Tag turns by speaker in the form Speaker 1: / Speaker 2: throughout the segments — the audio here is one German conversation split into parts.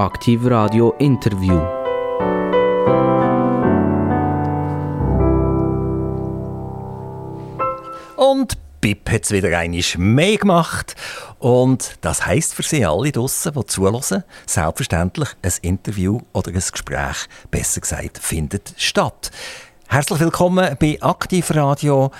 Speaker 1: Aktiv Radio Interview.
Speaker 2: Und Bip hat es wieder einmal mehr gemacht. Und das heisst für Sie alle draussen, die zuhören, selbstverständlich ein Interview oder ein Gespräch, besser gesagt, findet statt. Herzlich willkommen bei Aktiv Radio.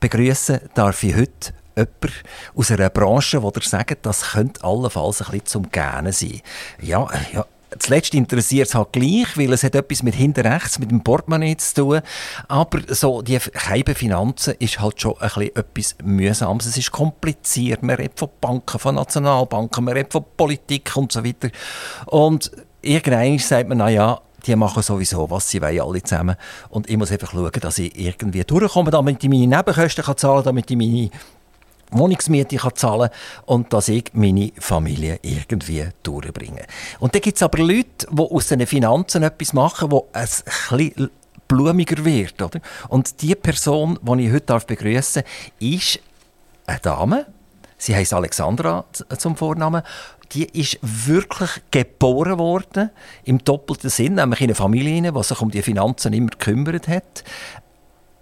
Speaker 2: Begrüßen darf ich heute jemand aus einer Branche, wo der sagt, das könnte allenfalls ein bisschen zum Gähnen sein. Ja, ja, Zuletzt interessiert es halt gleich, weil es hat etwas mit hinten rechts, mit dem Portemonnaie zu tun. Aber so die Scheibe Finanzen ist halt schon ein bisschen etwas Mühsames. Es ist kompliziert. Man redet von Banken, von Nationalbanken, man redet von Politik und so weiter. Und irgendwann sagt man, naja, die machen sowieso, was sie wollen, alle zusammen. Und ich muss einfach schauen, dass ich irgendwie durchkomme, damit ich meine Nebenkosten kann zahlen kann, damit ich meine Wohnungsmiete kann zahlen und dass ich meine Familie irgendwie durchbringe. Und dann gibt es aber Leute, die aus den Finanzen etwas machen, es ein blumiger wird. Oder? Und die Person, die ich heute begrüßen darf, ist eine Dame. Sie heißt Alexandra zum Vornamen. Die ist wirklich geboren worden, im doppelten Sinn, nämlich in einer Familie, die sich um die Finanzen immer gekümmert hat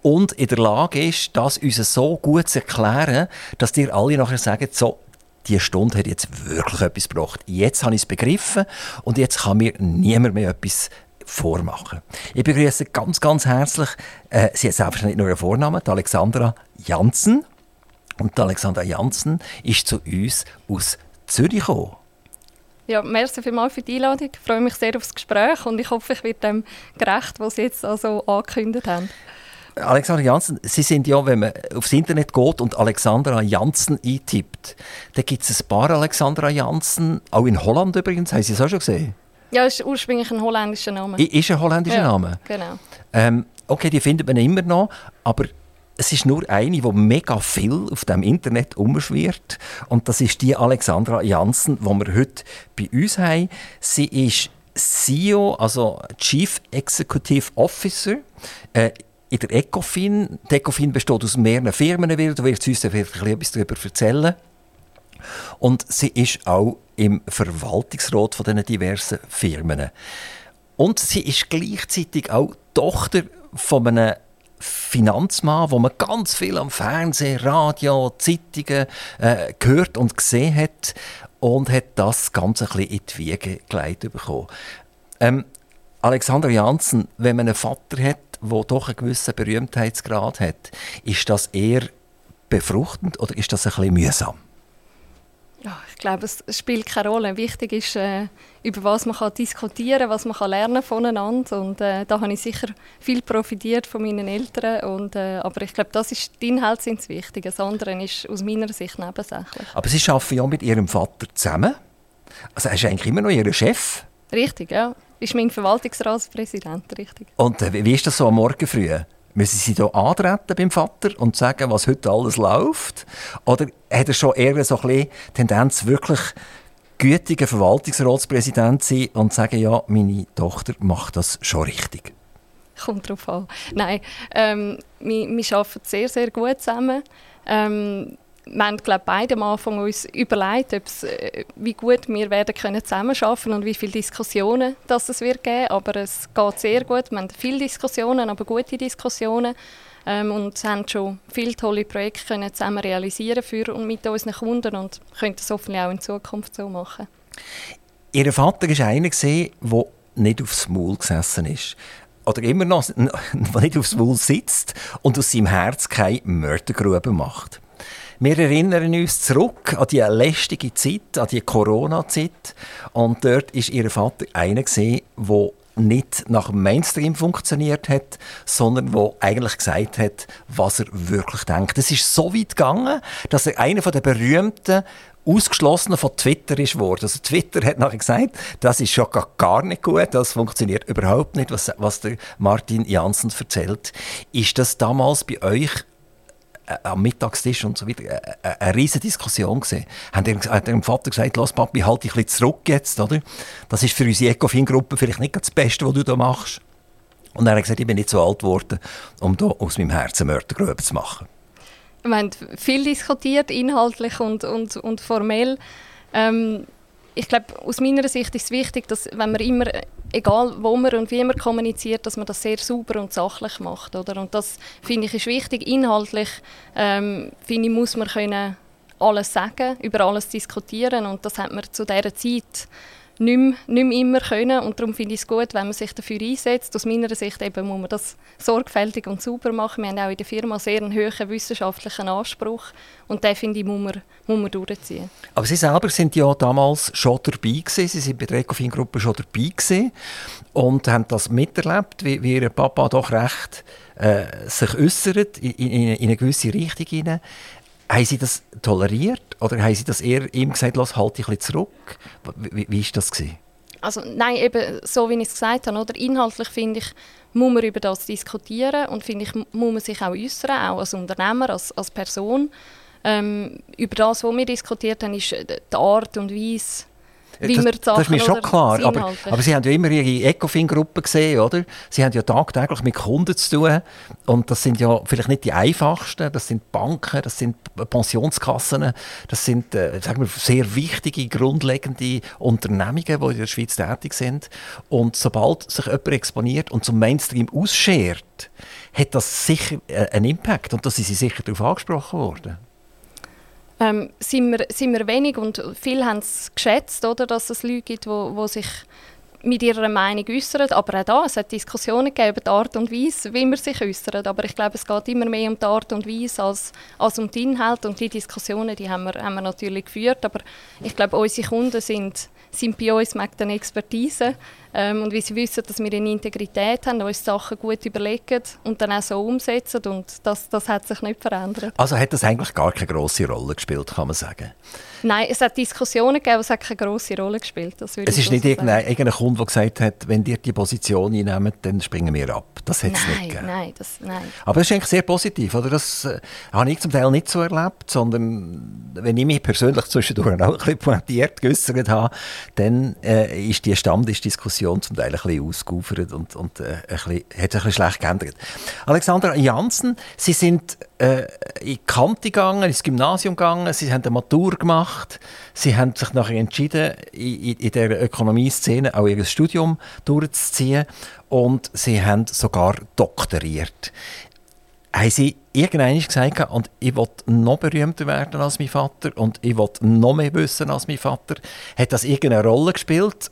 Speaker 2: und in der Lage ist, das uns so gut zu erklären, dass dir alle nachher sagen, so, die Stunde hat jetzt wirklich etwas gebracht. Jetzt habe ich es begriffen und jetzt kann mir niemand mehr etwas vormachen. Ich begrüße ganz, ganz herzlich, äh, sie hat selbstverständlich nur einen Vornamen, die Alexandra Janssen. Und die Alexandra Janssen ist zu uns aus Zürich gekommen.
Speaker 3: Ja, merci vielmals für die Einladung. Ich freue mich sehr auf das Gespräch und ich hoffe, ich werde dem gerecht, was Sie jetzt also angekündigt haben.
Speaker 2: Alexandra Janssen, Sie sind ja, wenn man aufs Internet geht und Alexandra Janssen eintippt, dann gibt es ein paar Alexandra Janssen, auch in Holland übrigens, haben Sie es auch schon gesehen?
Speaker 3: Ja, ist ursprünglich ein holländischer Name.
Speaker 2: I ist ein holländischer
Speaker 3: ja,
Speaker 2: Name?
Speaker 3: genau.
Speaker 2: Ähm, okay, die findet man immer noch, aber es ist nur eine, die mega viel auf dem Internet umschwirrt. Und das ist die Alexandra Janssen, die wir heute bei uns haben. Sie ist CEO, also Chief Executive Officer. Äh, in der Ecofin. Die Ecofin besteht aus mehreren Firmen, du wirst uns etwas darüber erzählen. Und sie ist auch im Verwaltungsrat von diesen diversen Firmen. Und sie ist gleichzeitig auch Tochter von einem Finanzmann, wo man ganz viel am Fernsehen, Radio, Zeitungen äh, gehört und gesehen hat und hat das Ganze ein bisschen in die Wiege gelegt bekommen. Ähm, Alexander Janssen, wenn man einen Vater hat, der doch einen gewissen Berühmtheitsgrad hat, ist das eher befruchtend oder ist das ein bisschen mühsam?
Speaker 3: Ja, ich glaube, es spielt keine Rolle. Wichtig ist, äh, über was man kann diskutieren kann, was man kann lernen voneinander. Und äh, da habe ich sicher viel profitiert von meinen Eltern. Und, äh, aber ich glaube, das ist, die Inhalte sind das Wichtige. Das andere ist aus meiner Sicht nebensächlich.
Speaker 2: Aber Sie arbeiten ja mit Ihrem Vater zusammen. Also er ist eigentlich immer noch Ihr Chef?
Speaker 3: Richtig, ja ist mein Verwaltungsratspräsident, richtig.
Speaker 2: Und äh, wie ist das so am Morgen früh? Müssen Sie hier antreten beim Vater und sagen, was heute alles läuft? Oder hat er schon eher so ein bisschen Tendenz, wirklich gütiger Verwaltungsratspräsident zu sein und sagen, ja, meine Tochter macht das schon richtig?
Speaker 3: Kommt darauf an. Nein, ähm, wir, wir arbeiten sehr, sehr gut zusammen. Ähm, wir haben glaube beide am Anfang uns überlegt, äh, wie gut wir werden können zusammenarbeiten und wie viele Diskussionen das es wird geben. Aber es geht sehr gut. Wir haben viele Diskussionen, aber gute Diskussionen. Ähm, und haben schon viele tolle Projekte können zusammen realisieren für und mit unseren Kunden und können das hoffentlich auch in Zukunft so machen.
Speaker 2: Ihr Vater war einer, der nicht aufs Maul gesessen ist oder immer noch nicht aufs Maul sitzt und aus seinem Herz keine Mördergrube macht. Wir erinnern uns zurück an die lästige Zeit, an die Corona-Zeit. Und dort war ihr Vater einer, der nicht nach Mainstream funktioniert hat, sondern wo eigentlich gesagt hat, was er wirklich denkt. Es ist so weit gegangen, dass er einer der berühmten ausgeschlossenen von Twitter ist worden. Also Twitter hat nachher gesagt, das ist schon gar nicht gut, das funktioniert überhaupt nicht, was, was der Martin Janssen erzählt. Ist das damals bei euch am Mittagstisch und so weiter äh, äh, eine riesige Diskussion gesehen. Er, hat dem Vater gesagt, lass Papi, halt dich ein bisschen zurück jetzt, oder? Das ist für unsere Ecofin-Gruppe vielleicht nicht das Beste, was du da machst. Und er hat gesagt, ich bin nicht so alt geworden, um da aus meinem Herzen Mördergrube zu machen.
Speaker 3: Wir haben viel diskutiert, inhaltlich und, und, und formell. Ähm, ich glaube, aus meiner Sicht ist es wichtig, dass wenn man immer, egal wo man und wie man kommuniziert, dass man das sehr sauber und sachlich macht. Oder? Und das finde ich ist wichtig. Inhaltlich ähm, finde ich, muss man können alles sagen, über alles diskutieren und das hat man zu dieser Zeit nicht mehr, nicht mehr immer können. Und darum finde ich es gut, wenn man sich dafür einsetzt. Aus meiner Sicht eben muss man das sorgfältig und sauber machen. Wir haben auch in der Firma sehr einen hohen wissenschaftlichen Anspruch. Und den, finde ich, muss man, muss man durchziehen.
Speaker 2: Aber Sie selber sind ja damals schon dabei gewesen. Sie sind bei der Ecofin-Gruppe schon dabei gewesen und haben das miterlebt, wie, wie Ihr Papa doch recht äh, sich äußert in, in, in, eine gewisse Richtung hinein. Haben Sie das toleriert oder haben Sie das eher ihm gesagt, lass halt dich ein bisschen zurück? Wie, wie ist das gewesen?
Speaker 3: Also nein, eben so wie ich es gesagt habe, oder inhaltlich finde ich, muss man über das diskutieren und finde ich, muss man sich auch äußern, auch als Unternehmer, als, als Person. Ähm, über das, was wir diskutiert haben, ist die Art und Weise, wie
Speaker 2: das,
Speaker 3: man
Speaker 2: das ist mir schon klar. Aber, aber, Sie haben ja immer Ihre Ecofin-Gruppe gesehen, oder? Sie haben ja tagtäglich mit Kunden zu tun. Und das sind ja vielleicht nicht die einfachsten. Das sind Banken, das sind Pensionskassen, das sind äh, sagen wir, sehr wichtige, grundlegende Unternehmungen, die in der Schweiz tätig sind. Und sobald sich jemand exponiert und zum Mainstream ausschert, hat das sicher äh, einen Impact. Und da sind Sie sicher darauf angesprochen worden
Speaker 3: ähm, sind, wir, sind wir wenig und viele haben es geschätzt, oder, dass es Leute gibt, die sich mit ihrer Meinung äußern. Aber auch da, es hat Diskussionen gegeben über die Art und Weise, wie man sich äußert. Aber ich glaube, es geht immer mehr um die Art und Weise als, als um den Inhalt. Und die Diskussionen, die haben wir, haben wir natürlich geführt. Aber ich glaube, unsere Kunden sind, sind bei uns mit der Expertise. Ähm, und wie sie wissen, dass wir eine Integrität haben, uns Sachen gut überlegen und dann auch so umsetzen. Und das, das hat sich nicht verändert.
Speaker 2: Also hat das eigentlich gar keine große Rolle gespielt, kann man sagen?
Speaker 3: Nein, es hat Diskussionen gegeben, aber es hat keine große Rolle gespielt.
Speaker 2: es ist nicht irgendein, irgendein Kunde, der gesagt hat, wenn ihr die Position einnehmen, dann springen wir ab. Das hat es nicht gegeben.
Speaker 3: Nein, das, nein.
Speaker 2: Aber das ist eigentlich sehr positiv. Oder? Das äh, habe ich zum Teil nicht so erlebt, sondern wenn ich mich persönlich zwischendurch auch ein bisschen pointiert geäußert habe, dann äh, ist die Stammtischdiskussion zum Teil ein bisschen ausgeufert und, und äh, ein bisschen, hat sich ein bisschen schlecht geändert. Alexander Janssen, Sie sind äh, in die Kante gegangen, ins Gymnasium gegangen, Sie haben eine Matur gemacht, Sie haben sich nachher entschieden, in, in der Ökonomie-Szene auch Ihr Studium durchzuziehen und Sie haben sogar doktoriert. Haben Sie irgendwann gesagt, und ich will noch berühmter werden als mein Vater und ich will noch mehr wissen als mein Vater? Hat das irgendeine Rolle gespielt?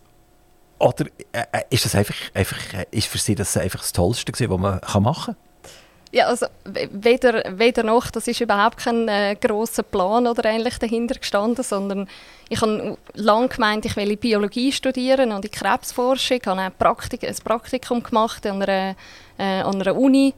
Speaker 2: Oder äh, äh ist das einfach, einfach ist für Sie das einfach das Tollste, gewesen, was man machen kann?
Speaker 3: Ja, also weder, weder noch, das ist überhaupt kein äh, grosser Plan oder ähnlich dahinter gestanden, sondern ich habe lange gemeint, ich will Biologie studieren und in Krebsforschung, habe ein, Praktik ein Praktikum gemacht an einer, äh, an einer Uni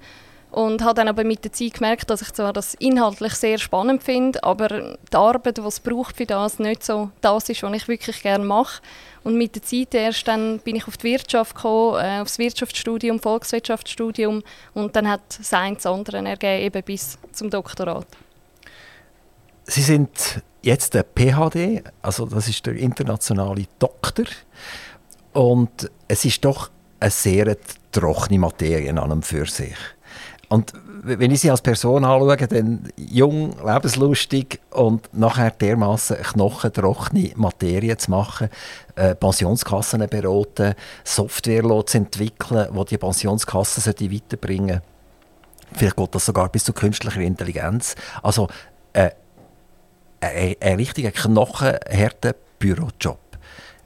Speaker 3: und habe dann aber mit der Zeit gemerkt, dass ich zwar das inhaltlich sehr spannend finde, aber die Arbeit, die es braucht für das, nicht so das ist, was ich wirklich gerne mache. Und mit der Zeit erst dann bin ich auf die Wirtschaft gekommen, äh, aufs Wirtschaftsstudium, Volkswirtschaftsstudium und dann hat das eine das andere ergeben, eben bis zum Doktorat.
Speaker 2: Sie sind jetzt der PhD, also das ist der internationale Doktor und es ist doch eine sehr trockene Materie an einem für sich. Und wenn ich sie als Person anschaue, dann jung, lebenslustig und nachher dermaßen knochentrockene Materie zu machen, äh, Pensionskassen beraten, Software zu entwickeln, die die Pensionskassen weiterbringen sollte. Vielleicht geht das sogar bis zu künstlicher Intelligenz. Also äh, ein, ein richtiger knochenharter Bürojob.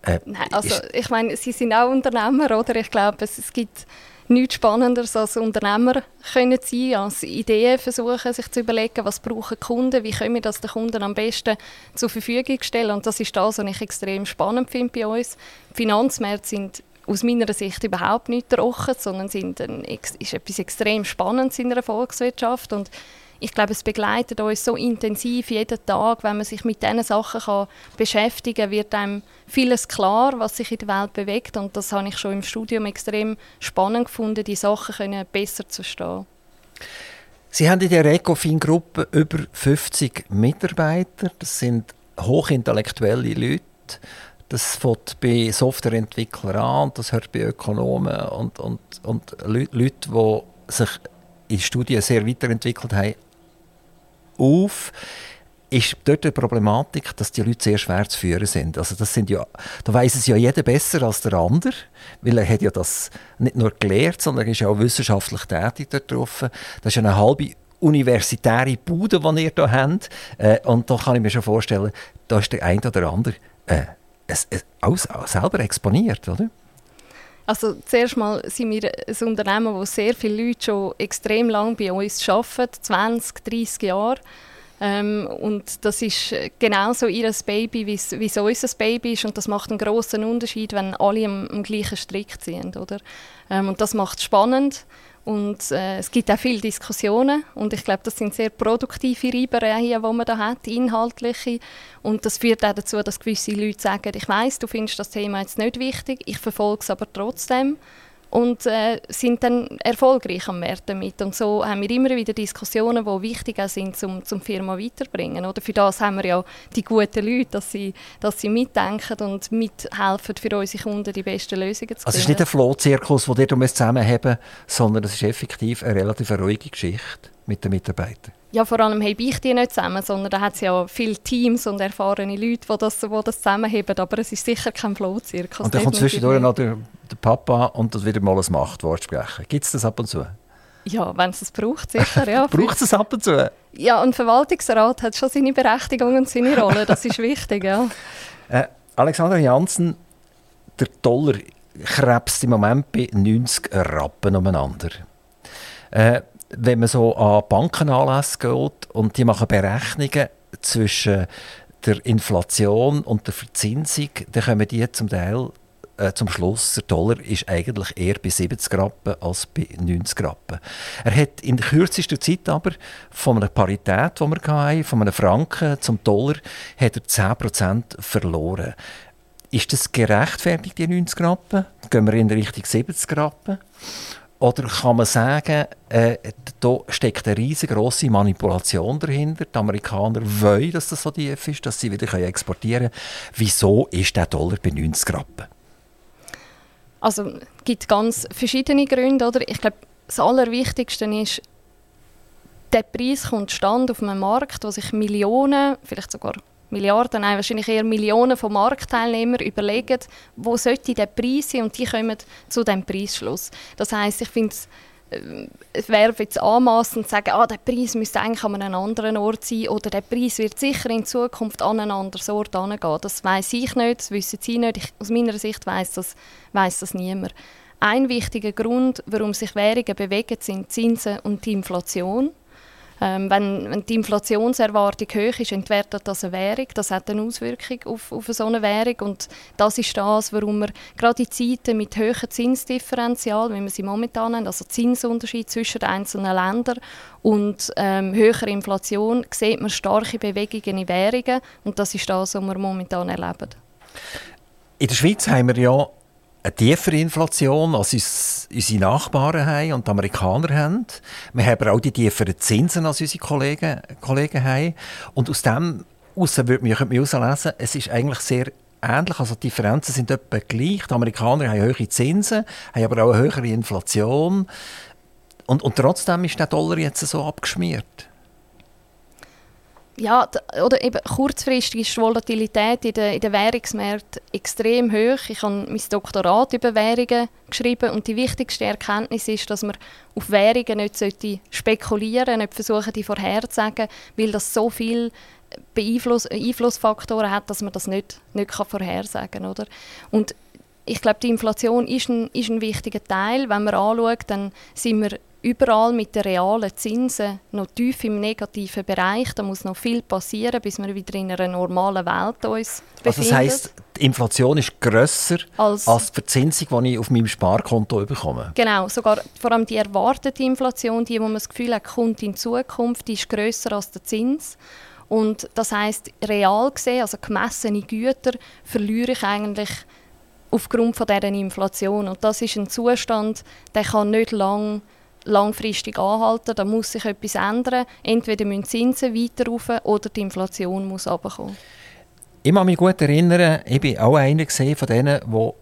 Speaker 3: Äh, Nein, also ich meine, Sie sind auch Unternehmer, oder? Ich glaube, es, es gibt nichts Spannenderes als Unternehmer können sein, als Ideen versuchen, sich zu überlegen, was brauchen Kunden, wie können wir das den Kunden am besten zur Verfügung stellen. Und das ist das, was ich extrem spannend finde bei uns. Die Finanzmärkte sind aus meiner Sicht überhaupt nicht trocken, sondern sind ein, ist etwas extrem Spannendes in der Volkswirtschaft. Und ich glaube, es begleitet uns so intensiv jeden Tag, wenn man sich mit diesen Sachen kann beschäftigen kann, wird einem vieles klar, was sich in der Welt bewegt. Und das habe ich schon im Studium extrem spannend gefunden, die Sachen können besser zu verstehen.
Speaker 2: Sie haben in der Ecofin-Gruppe über 50 Mitarbeiter, das sind hochintellektuelle Leute, das fängt bei Softwareentwicklern an das hört bei Ökonomen und, und, und Leuten, die sich in Studien sehr weiterentwickelt haben, auf. ist dort die Problematik, dass die Leute sehr schwer zu führen sind. Also das sind ja, da weiß es ja jeder besser als der andere, weil er hat ja das nicht nur gelehrt, sondern er ist ja auch wissenschaftlich tätig dort drauf. Das ist eine halbe universitäre Bude, die ihr hier habt. Äh, und da kann ich mir schon vorstellen, da ist der eine oder andere äh, es, es, alles, selber exponiert, oder?
Speaker 3: Also zuerst mal sind wir ein Unternehmen, wo sehr viele Leute schon extrem lange bei uns arbeiten, 20, 30 Jahre. Ähm, und das ist genauso ihr Baby, wie es unser Baby ist. Und das macht einen großen Unterschied, wenn alle am, am gleichen Strick ziehen. Oder? Ähm, und das macht es spannend. Und äh, es gibt auch viele Diskussionen und ich glaube, das sind sehr produktive Reibereien, die man da hat, inhaltliche. Und das führt auch dazu, dass gewisse Leute sagen, ich weiß, du findest das Thema jetzt nicht wichtig, ich verfolge es aber trotzdem und äh, sind dann erfolgreich am Markt damit. Und so haben wir immer wieder Diskussionen, die wichtig sind, um die Firma weiterzubringen. Oder für das haben wir ja die guten Leute, dass sie, dass sie mitdenken und mithelfen, für unsere Kunden die besten Lösungen zu finden.
Speaker 2: Also es ist nicht ein Flohzirkus, den ihr zusammenhaben müsst, sondern es ist effektiv eine relativ ruhige Geschichte mit den Mitarbeitern.
Speaker 3: Ja, vor allem habe ich die nicht zusammen, sondern da hat es ja viele Teams und erfahrene Leute, die das, die das zusammenheben. Aber es ist sicher kein Flohzirkus.
Speaker 2: Und dann kommt zwischendurch noch der, der, Papa und das wieder mal ein Machtwort sprechen. Gibt es das ab und zu?
Speaker 3: Ja, wenn es es braucht, sicher. Ja.
Speaker 2: braucht es ab und zu?
Speaker 3: Ja, ein Verwaltungsrat hat schon seine Berechtigung und seine Rolle. Das ist wichtig, ja.
Speaker 2: Äh, Alexander Janssen, der Dollar krebst im Moment bei 90 Rappen umeinander. Äh, wenn man so an Bankenanlässe geht und die machen Berechnungen zwischen der Inflation und der Verzinsung, dann kommen die zum Teil äh, zum Schluss, der Dollar ist eigentlich eher bei 70 Rappen als bei 90 Rappen. Er hat in kürzester Zeit aber von einer Parität, die wir hatten, von einem Franken zum Dollar, hat er 10% verloren. Ist das gerechtfertigt, die 90 Rappen? Gehen wir in Richtung 70 Rappen? Oder kann man sagen, äh, da steckt eine riesengroße Manipulation dahinter? Die Amerikaner wollen, dass das so tief ist, dass sie wieder exportieren können. Wieso ist der Dollar bei 90 Rappen?
Speaker 3: Also es gibt ganz verschiedene Gründe. Oder? Ich glaube, das Allerwichtigste ist, der Preis kommt stand auf einem Markt, wo sich Millionen, vielleicht sogar Milliarden, nein, wahrscheinlich eher Millionen von Marktteilnehmern überlegen, wo sollte der Preis sein und die kommen zu dem Preisschluss. Das heißt, ich finde äh, es wäre jetzt anmassend zu sagen, ah, der Preis müsste eigentlich an einem anderen Ort sein oder der Preis wird sicher in Zukunft an einen anderen Ort angehen. Das weiß ich nicht, das wissen Sie nicht. Ich, aus meiner Sicht weiß das, weiss das niemand. Ein wichtiger Grund, warum sich Währungen bewegen, sind Zinsen und die Inflation. Ähm, wenn, wenn, die Inflationserwartung hoch ist, entwertet das eine Währung. Das hat eine Auswirkung auf, auf so eine Währung. Und das ist das, warum wir gerade in Zeiten mit hohen Zinsdifferenzial, wie wir sie momentan haben, also Zinsunterschied zwischen den einzelnen Ländern und ähm, höherer Inflation, sieht man starke Bewegungen in Währungen. Und das ist das, was wir momentan erleben.
Speaker 2: In der Schweiz haben wir ja eine tiefere Inflation, als uns, unsere Nachbarn haben und die Amerikaner haben. Wir haben auch die tieferen Zinsen, als unsere Kollegen, Kollegen haben. Und aus dem heraus würde man herauslesen, es ist eigentlich sehr ähnlich. Also die Differenzen sind etwa gleich. Die Amerikaner haben hohe Zinsen, haben aber auch eine höhere Inflation. Und, und trotzdem ist der Dollar jetzt so abgeschmiert
Speaker 3: ja, oder eben kurzfristig ist die Volatilität in den, in den Währungsmärkten extrem hoch. Ich habe mein Doktorat über Währungen geschrieben und die wichtigste Erkenntnis ist, dass man auf Währungen nicht spekulieren nicht versuchen, die vorherzusagen, weil das so viel Beeinfluss, Einflussfaktoren hat, dass man das nicht, nicht kann vorhersagen kann. Und ich glaube, die Inflation ist ein, ist ein wichtiger Teil. Wenn man anschaut, dann sind wir überall mit den realen Zinsen noch tief im negativen Bereich. Da muss noch viel passieren, bis wir wieder in einer normalen Welt uns befinden.
Speaker 2: Also das heisst, die Inflation ist grösser als, als, die Verzinsung, die ich auf meinem Sparkonto bekomme?
Speaker 3: Genau, sogar vor allem die erwartete Inflation, die, wo man das Gefühl hat, kommt in Zukunft, die ist grösser als der Zins. Und das heißt real gesehen, also gemessene Güter, verliere ich eigentlich aufgrund von dieser Inflation. Und das ist ein Zustand, der kann nicht lange langfristig anhalten. Da muss sich etwas ändern. Entweder müssen die Zinsen weiter rauf oder die Inflation muss runterkommen.
Speaker 2: Ich kann mich gut erinnern, ich war auch einer von denen, der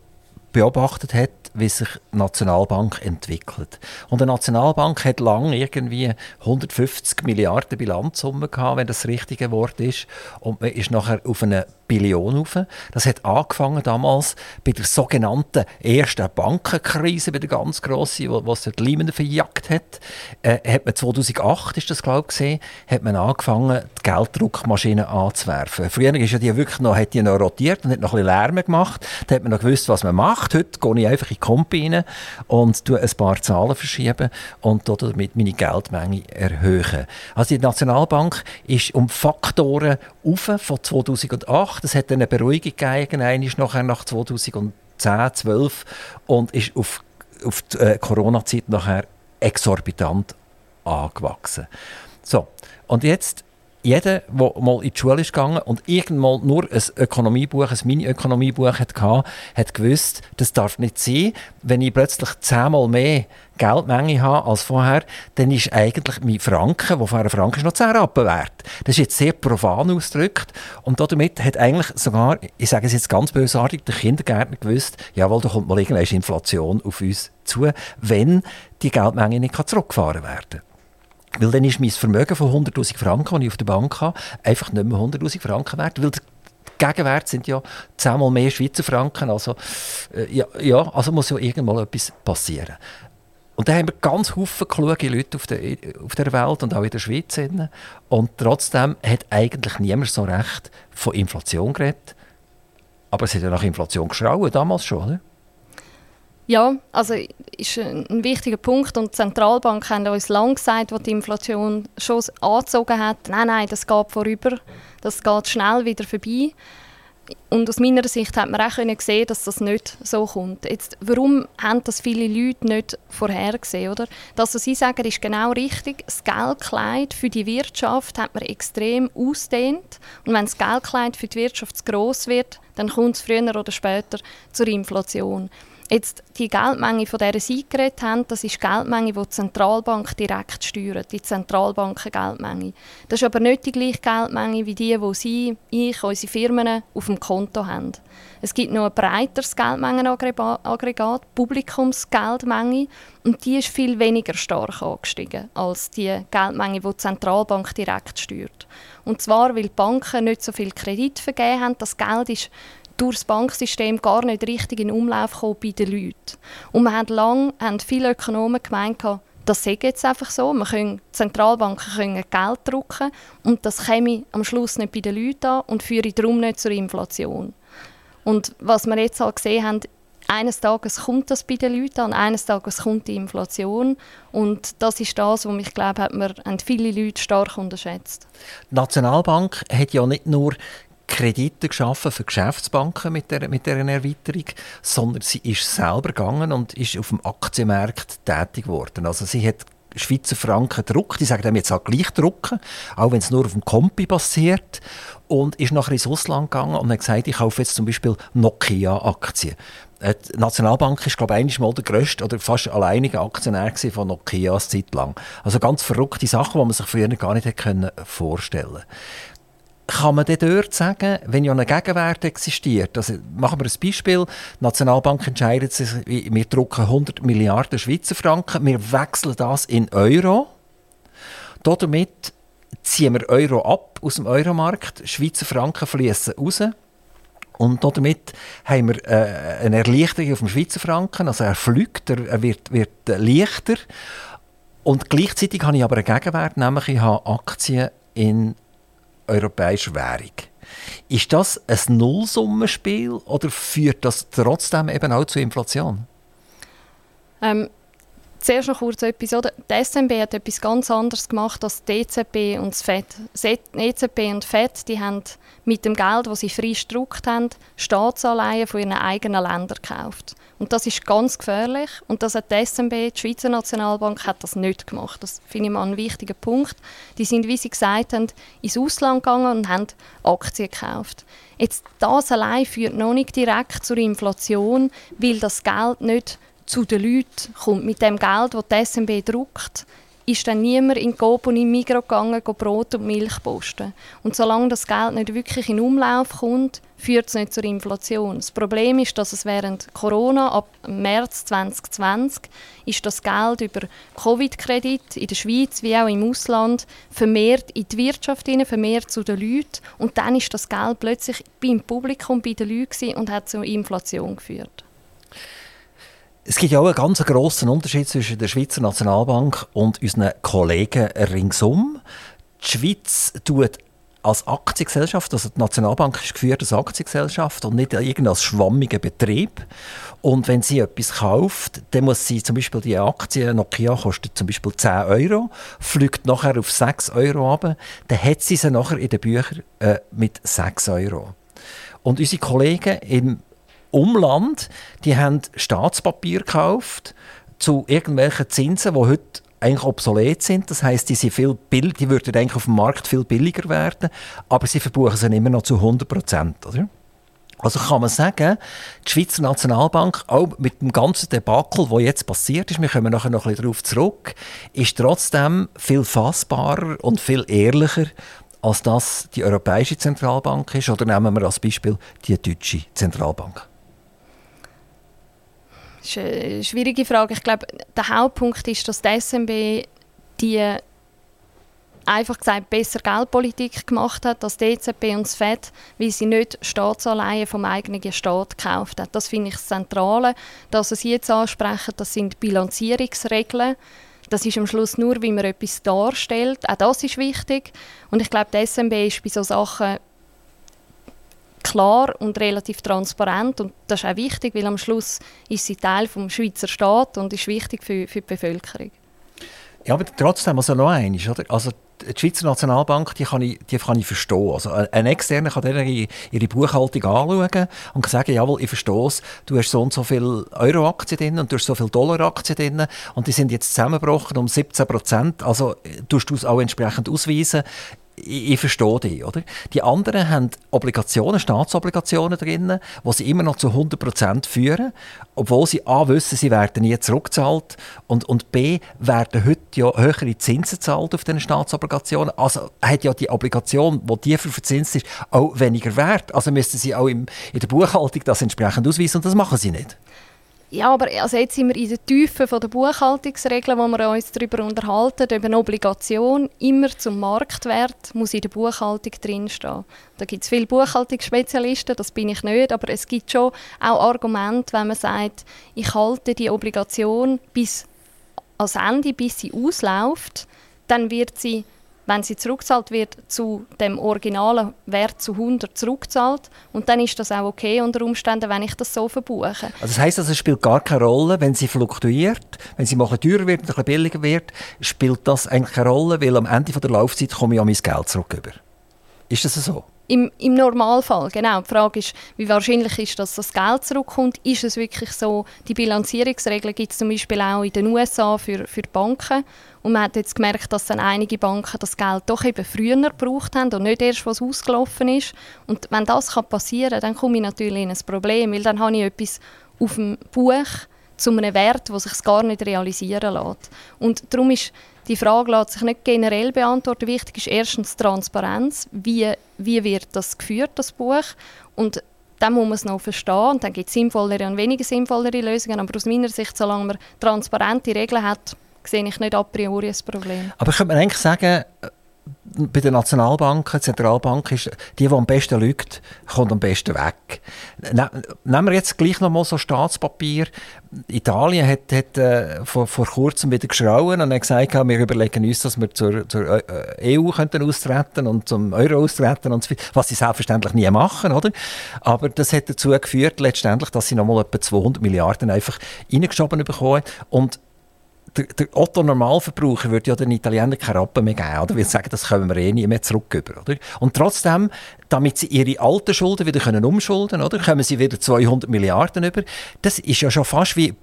Speaker 2: beobachtet hat, wie sich die Nationalbank entwickelt. Und die Nationalbank hat lange irgendwie 150 Milliarden Bilanzsumme gehabt, wenn das das richtige Wort ist. Und man ist nachher auf eine Billion rauf. Das hat angefangen damals bei der sogenannten ersten Bankenkrise, bei der ganz grossen, wo, was der Lehman verjagt hat. Äh, hat man 2008, ist das glaube ich, gesehen, hat man angefangen, die Gelddruckmaschine anzuwerfen. Früher ist ja die wirklich noch, hat die noch rotiert und hat noch ein bisschen Lärm gemacht. Da hat man noch gewusst, was man macht. Heute gehe ich einfach in die Kompi rein und tue ein paar Zahlen verschieben und damit meine Geldmenge erhöhen. Also die Nationalbank ist um Faktoren auf von 2008. Es hat eine Beruhigung gegeben, nachher nach 2010, 2012 und ist auf, auf die äh, Corona-Zeit nachher exorbitant angewachsen. So, und jetzt jeder, der mal in die Schule ist gegangen und irgendwann nur ein Ökonomiebuch, ein Mini-Ökonomiebuch hatte, hat gewusst, das darf nicht sein. Wenn ich plötzlich zehnmal mehr Geldmenge habe als vorher, dann ist eigentlich mein Franken, der vorher ein Franken ist, noch 10 Rappen wert. Das ist jetzt sehr profan ausgedrückt. Und damit hat eigentlich sogar, ich sage es jetzt ganz bösartig, der Kindergärtner gewusst, jawohl, da kommt mal irgendeine Inflation auf uns zu, wenn die Geldmenge nicht zurückgefahren werden kann. Weil dann ist mein Vermögen von 100'000 Franken, das ich auf der Bank habe, einfach nicht mehr 100'000 Franken wert. Weil Gegenwert sind ja zehnmal mehr Schweizer Franken. Also, äh, ja, ja, also muss ja irgendwann etwas passieren. Und da haben wir ganz viele kluge Leute auf der, auf der Welt und auch in der Schweiz. Und trotzdem hat eigentlich niemand so recht von Inflation geredet. Aber es hat ja nach Inflation geschrauen, damals schon. Oder?
Speaker 3: Ja, also ist ein wichtiger Punkt und die Zentralbank haben uns lange gesagt, wo die Inflation schon angezogen hat, nein, nein, das geht vorüber, das geht schnell wieder vorbei. Und aus meiner Sicht hat man auch gesehen, dass das nicht so kommt. Jetzt, warum haben das viele Leute nicht vorhergesehen? Oder? Das, was Sie sagen, ist genau richtig. Das Geldkleid für die Wirtschaft hat man extrem ausdehnt. Und wenn das Geldkleid für die Wirtschaft zu gross wird, dann kommt es früher oder später zur Inflation. Jetzt die Geldmenge, von der Sie geredet haben, das ist die Geldmenge, die die Zentralbank direkt steuert, die Zentralbanken-Geldmenge. Das ist aber nicht die gleiche Geldmenge wie die, die Sie, ich, unsere Firmen auf dem Konto haben. Es gibt noch ein breiteres Geldmengenaggregat, Publikumsgeldmenge, und die ist viel weniger stark angestiegen als die Geldmenge, die die Zentralbank direkt steuert. Und zwar, weil die Banken nicht so viel Kredit vergeben haben. Das Geld ist durch das Banksystem gar nicht richtig in Umlauf gekommen bei den Leuten. Und wir haben lange haben viele Ökonomen gemeint, das sei jetzt einfach so. Wir können, Zentralbanken können Geld drucken und das käme am Schluss nicht bei den Leuten an und führe darum nicht zur Inflation. Und was wir jetzt halt gesehen haben, eines Tages kommt das bei den Leuten an, eines Tages kommt die Inflation und das ist das, was ich glaube, hat man, haben viele Leute stark unterschätzt.
Speaker 2: Die Nationalbank hat ja nicht nur Kredite geschaffen für Geschäftsbanken mit der, mit der Erweiterung, sondern sie ist selber gegangen und ist auf dem Aktienmarkt tätig geworden. Also sie hat Schweizer Franken druckt, die sagen jetzt auch gleich drucken, auch wenn es nur auf dem Kompi passiert und ist nachher ins Ausland gegangen und hat gesagt, ich kaufe jetzt zum Beispiel Nokia-Aktien. Äh, die Nationalbank ist, glaube ich, mal der grösste oder fast alleinige Aktionär von Nokia eine Zeit lang. Also ganz verrückte Sachen, die man sich früher gar nicht hätte vorstellen können kann man dort sagen, wenn ja ein Gegenwert existiert, also machen wir ein Beispiel, die Nationalbank entscheidet sich, wir drucken 100 Milliarden Schweizer Franken, wir wechseln das in Euro, damit ziehen wir Euro ab aus dem Euromarkt, Schweizer Franken fließen raus. Und damit haben wir äh, eine Erleichterung auf dem Schweizer Franken, also er fliegt, er wird, wird leichter. Und gleichzeitig habe ich aber einen Gegenwert, nämlich ich habe Aktien in europäischer Währung. Ist das ein Nullsummenspiel oder führt das trotzdem eben auch zu Inflation?
Speaker 3: Ähm, zuerst noch kurz etwas. Oder? Die SNB hat etwas ganz anderes gemacht als die EZB und das FED. Die EZB und FED die haben mit dem Geld, das sie frisch gedruckt haben, Staatsanleihen von ihren eigenen Ländern gekauft. Und das ist ganz gefährlich. Und das hat die SNB, die Schweizer Nationalbank, hat das nicht gemacht. Das finde ich mal einen wichtigen Punkt. Die sind, wie Sie gesagt haben, ins Ausland gegangen und haben Aktien gekauft. Jetzt, das allein führt noch nicht direkt zur Inflation, weil das Geld nicht zu den Leuten kommt. Mit dem Geld, das die SNB druckt, ist dann niemand in Coop und in Migros gegangen, Brot und Milch posten. Und solange das Geld nicht wirklich in Umlauf kommt, führt es nicht zur Inflation. Das Problem ist, dass es während Corona ab März 2020 ist das Geld über Covid-Kredit in der Schweiz wie auch im Ausland vermehrt in die Wirtschaft hinein, vermehrt zu den Leuten und dann ist das Geld plötzlich beim Publikum, bei den Leuten und hat zur Inflation geführt.
Speaker 2: Es gibt ja auch einen ganz grossen Unterschied zwischen der Schweizer Nationalbank und unseren Kollegen ringsum. Die Schweiz tut als Aktiengesellschaft, also die Nationalbank ist geführt als Aktiengesellschaft und nicht irgendein schwammiger Betrieb. Und wenn sie etwas kauft, dann muss sie zum Beispiel die Aktie, Nokia kostet zum Beispiel 10 Euro, fliegt nachher auf 6 Euro runter, dann hat sie sie nachher in den Büchern äh, mit 6 Euro. Und unsere Kollegen im Umland, die haben Staatspapier gekauft zu irgendwelchen Zinsen, die heute eigentlich obsolet sind. Das heißt, die, die würden eigentlich auf dem Markt viel billiger werden, aber sie verbuchen sie immer noch zu 100 Prozent. Also kann man sagen, die Schweizer Nationalbank, auch mit dem ganzen Debakel, das jetzt passiert ist, wir kommen nachher noch ein bisschen darauf zurück, ist trotzdem viel fassbarer und viel ehrlicher, als das die Europäische Zentralbank ist. Oder nehmen wir als Beispiel die Deutsche Zentralbank.
Speaker 3: Das ist eine schwierige Frage. Ich glaube, der Hauptpunkt ist, dass die SMB die einfach gesagt besser Geldpolitik gemacht hat als die EZB und das FED, weil sie nicht Staatsanleihen vom eigenen Staat gekauft hat. Das finde ich das Zentrale. Das, was Sie jetzt ansprechen, das sind Bilanzierungsregeln. Das ist am Schluss nur, wie man etwas darstellt. Auch das ist wichtig. Und ich glaube, die SMB ist bei solchen Sachen klar und relativ transparent und das ist auch wichtig, weil am Schluss ist sie Teil des Schweizer Staat und ist wichtig für, für die Bevölkerung.
Speaker 2: Ja, aber trotzdem, also noch eines, oder? Also die Schweizer Nationalbank, die kann ich, die kann ich verstehen. Also ein Externer kann ihre, ihre Buchhaltung anschauen und sagen, jawohl, ich verstehe es, du hast so und so viele Euro-Aktien drin und du hast so viele Dollar-Aktien drin und die sind jetzt zusammengebrochen um 17 Prozent. Also tust du es auch entsprechend ausweisen ich, ich verstehe die, oder? Die anderen haben Obligationen, Staatsobligationen drin, die sie immer noch zu 100% führen, obwohl sie A wissen, sie werden nie zurückgezahlt und, und B werden heute ja höhere Zinsen gezahlt auf diesen Staatsobligationen. Also hat ja die Obligation, die tiefer verzinst ist, auch weniger Wert. Also müssen sie auch im, in der Buchhaltung das entsprechend ausweisen und das machen sie nicht.
Speaker 3: Ja, aber also jetzt sind wir in der Tiefe der Buchhaltungsregeln, wo wir uns darüber unterhalten, ob eine Obligation immer zum Marktwert muss in der Buchhaltung drinstehen. Da gibt es viele Buchhaltungsspezialisten, das bin ich nicht, aber es gibt schon auch Argumente, wenn man sagt, ich halte die Obligation bis ans Ende, bis sie ausläuft, dann wird sie wenn sie zurückzahlt wird, zu dem originalen Wert zu 100 zurückzahlt. Und dann ist das auch okay unter Umständen, wenn ich das so verbuche. Also
Speaker 2: das heisst, also, es spielt gar keine Rolle, wenn sie fluktuiert, wenn sie mal teurer wird, ein billiger wird, spielt das eigentlich keine Rolle, weil am Ende der Laufzeit komme ich an mein Geld zurück. Ist das so?
Speaker 3: Im, Im Normalfall, genau. Die Frage ist, wie wahrscheinlich ist, dass das Geld zurückkommt. Ist es wirklich so? Die Bilanzierungsregeln gibt es zum Beispiel auch in den USA für, für Banken. Und man hat jetzt gemerkt, dass dann einige Banken das Geld doch eben früher gebraucht haben und nicht erst, was ausgelaufen ist. Und wenn das passieren kann, dann komme ich natürlich in ein Problem, weil dann habe ich etwas auf dem Buch zu einem Wert, der sich gar nicht realisieren lässt. Und darum ist die Frage lässt sich nicht generell beantworten. Wichtig ist erstens Transparenz. Wie, wie wird das geführt, das Buch? Und dann muss man es noch verstehen. Und dann gibt es sinnvollere und weniger sinnvollere Lösungen. Aber aus meiner Sicht, solange man transparente Regeln hat, sehe ich nicht a priori ein Problem.
Speaker 2: Aber könnte man eigentlich sagen, bei den Nationalbanken, Zentralbank ist, die, die am besten lügt, kommt am besten weg. Ne, nehmen wir jetzt gleich noch mal so Staatspapier. Italien hat, hat äh, vor, vor kurzem wieder geschrauen und hat gesagt, wir überlegen uns, dass wir zur, zur äh, EU könnten austreten und zum Euro austreten und so was sie selbstverständlich nie machen, oder? Aber das hat dazu geführt, letztendlich, dass sie noch mal etwa 200 Milliarden einfach reingeschoben bekommen und der, der Otto-Normalverbraucher würde ja den Italienern keine Rappen mehr geben, oder? Weil sagen, das können wir eh nie mehr zurück über, oder? Und trotzdem, damit sie ihre alten Schulden wieder können umschulden können, kommen sie wieder 200 Milliarden über. Das ist ja schon fast wie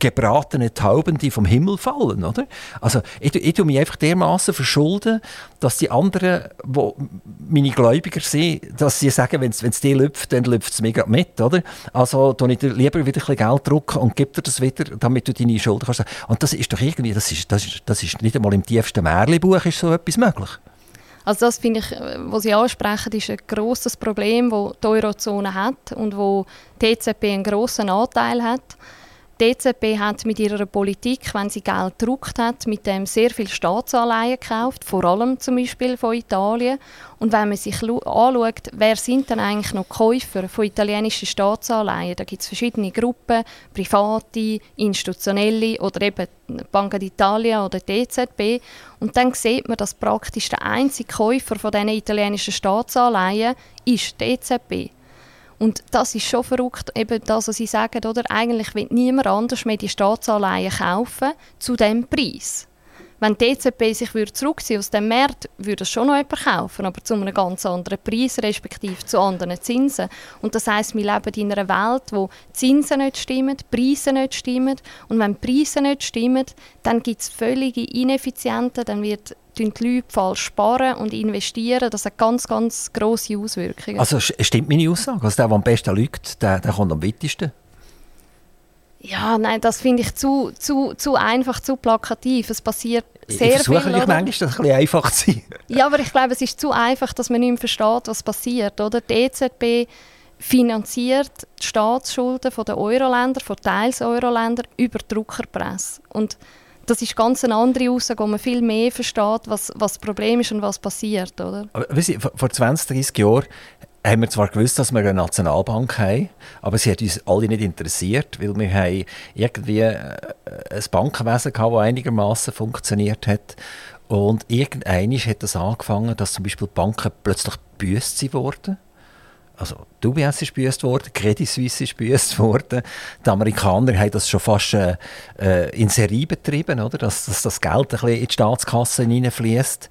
Speaker 2: gebratene Tauben, die vom Himmel fallen, oder? Also ich, ich tue mich einfach dermaßen verschulden, dass die anderen, wo meine Gläubiger sind, dass sie sagen, wenn es dir läuft, dann läuft es mir mit, oder? Also tue ich dir lieber wieder ein bisschen Geld drucken und gib dir das wieder, damit du deine Schulden kannst. Und das ist doch irgendwie, das ist, das ist, das ist nicht einmal im tiefsten Märchenbuch ist so etwas möglich.
Speaker 3: Also das finde ich, äh, was Sie ansprechen, ist ein grosses Problem, das die Eurozone hat und wo die EZB einen grossen Anteil hat. Die EZB hat mit ihrer Politik, wenn sie Geld gedruckt hat, mit dem sehr viel Staatsanleihen gekauft, vor allem zum Beispiel von Italien. Und wenn man sich anschaut, wer sind denn eigentlich noch Käufer von italienischen Staatsanleihen, da gibt es verschiedene Gruppen, private, institutionelle oder eben Banca d'Italia oder die EZB. Und dann sieht man, dass praktisch der einzige Käufer von diesen italienischen Staatsanleihen ist die EZB. Und das ist schon verrückt, eben das, was Sie sagen, oder? Eigentlich will niemand anders mehr die Staatsanleihen kaufen zu dem Preis. Wenn die EZB sich zurückziehen aus dem Markt, würde es schon noch jemand kaufen, aber zu einem ganz anderen Preis, respektive zu anderen Zinsen. Und das heißt, wir leben in einer Welt, wo Zinsen nicht stimmen, Preise nicht stimmen. Und wenn Preise nicht stimmen, dann gibt es völlige Ineffizienten, dann wird die Leute falsch sparen und investieren. Das hat ganz, ganz grosse Auswirkungen.
Speaker 2: Also stimmt meine Aussage? Also der, der am besten lügt, der, der kommt am weitesten?
Speaker 3: Ja, nein, das finde ich zu, zu, zu einfach, zu plakativ. Es passiert sehr
Speaker 2: ich versuche
Speaker 3: viel.
Speaker 2: Ich manchmal, das ein bisschen einfach zu sein.
Speaker 3: Ja, aber ich glaube, es ist zu einfach, dass man nicht mehr versteht, was passiert. Oder? Die EZB finanziert die Staatsschulden der Euro-Länder, von teils Euro-Länder, über Druckerpresse. Und das ist ganz eine andere Aussage, wo man viel mehr versteht, was, was das Problem ist und was passiert. Oder?
Speaker 2: Aber, Sie, vor 20, 30 Jahren haben wir zwar gewusst, dass wir eine Nationalbank haben, aber sie hat uns alle nicht interessiert, weil wir haben irgendwie äh, ein Bankenwesen gehabt, das einigermaßen funktioniert hat. Und irgendwann hat das angefangen, dass zum Beispiel Banken plötzlich büßt wurden also die UBS ist gebüßt worden, Credit Suisse ist gebüßt worden. Die Amerikaner haben das schon fast äh, äh, in Serie betrieben, oder? Dass, dass das Geld ein bisschen in die Staatskasse hineinfließt.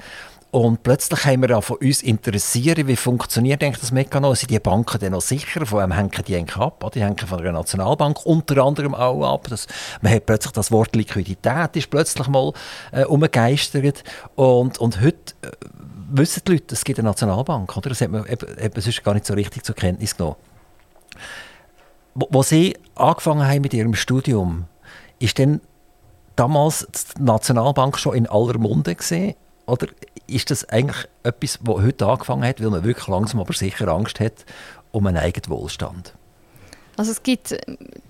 Speaker 2: Und plötzlich haben wir von uns interessiert, wie funktioniert das Mechanismus? Sind die Banken denn noch sicher? Von wem hängen die eigentlich ab? Die hängen von der Nationalbank unter anderem auch ab. Das, man hat plötzlich das Wort Liquidität ist plötzlich mal äh, umgegeistert. Und, und heute äh, wissen die Leute, es gibt eine Nationalbank, oder? Das hat man eben, eben sonst gar nicht so richtig zur Kenntnis genommen. Wo Sie angefangen haben mit Ihrem Studium, ist denn damals die Nationalbank schon in aller Munde gesehen? Oder ist das eigentlich etwas, was heute angefangen hat, weil man wirklich langsam aber sicher Angst hat um einen eigenen Wohlstand?
Speaker 3: Also es gibt äh,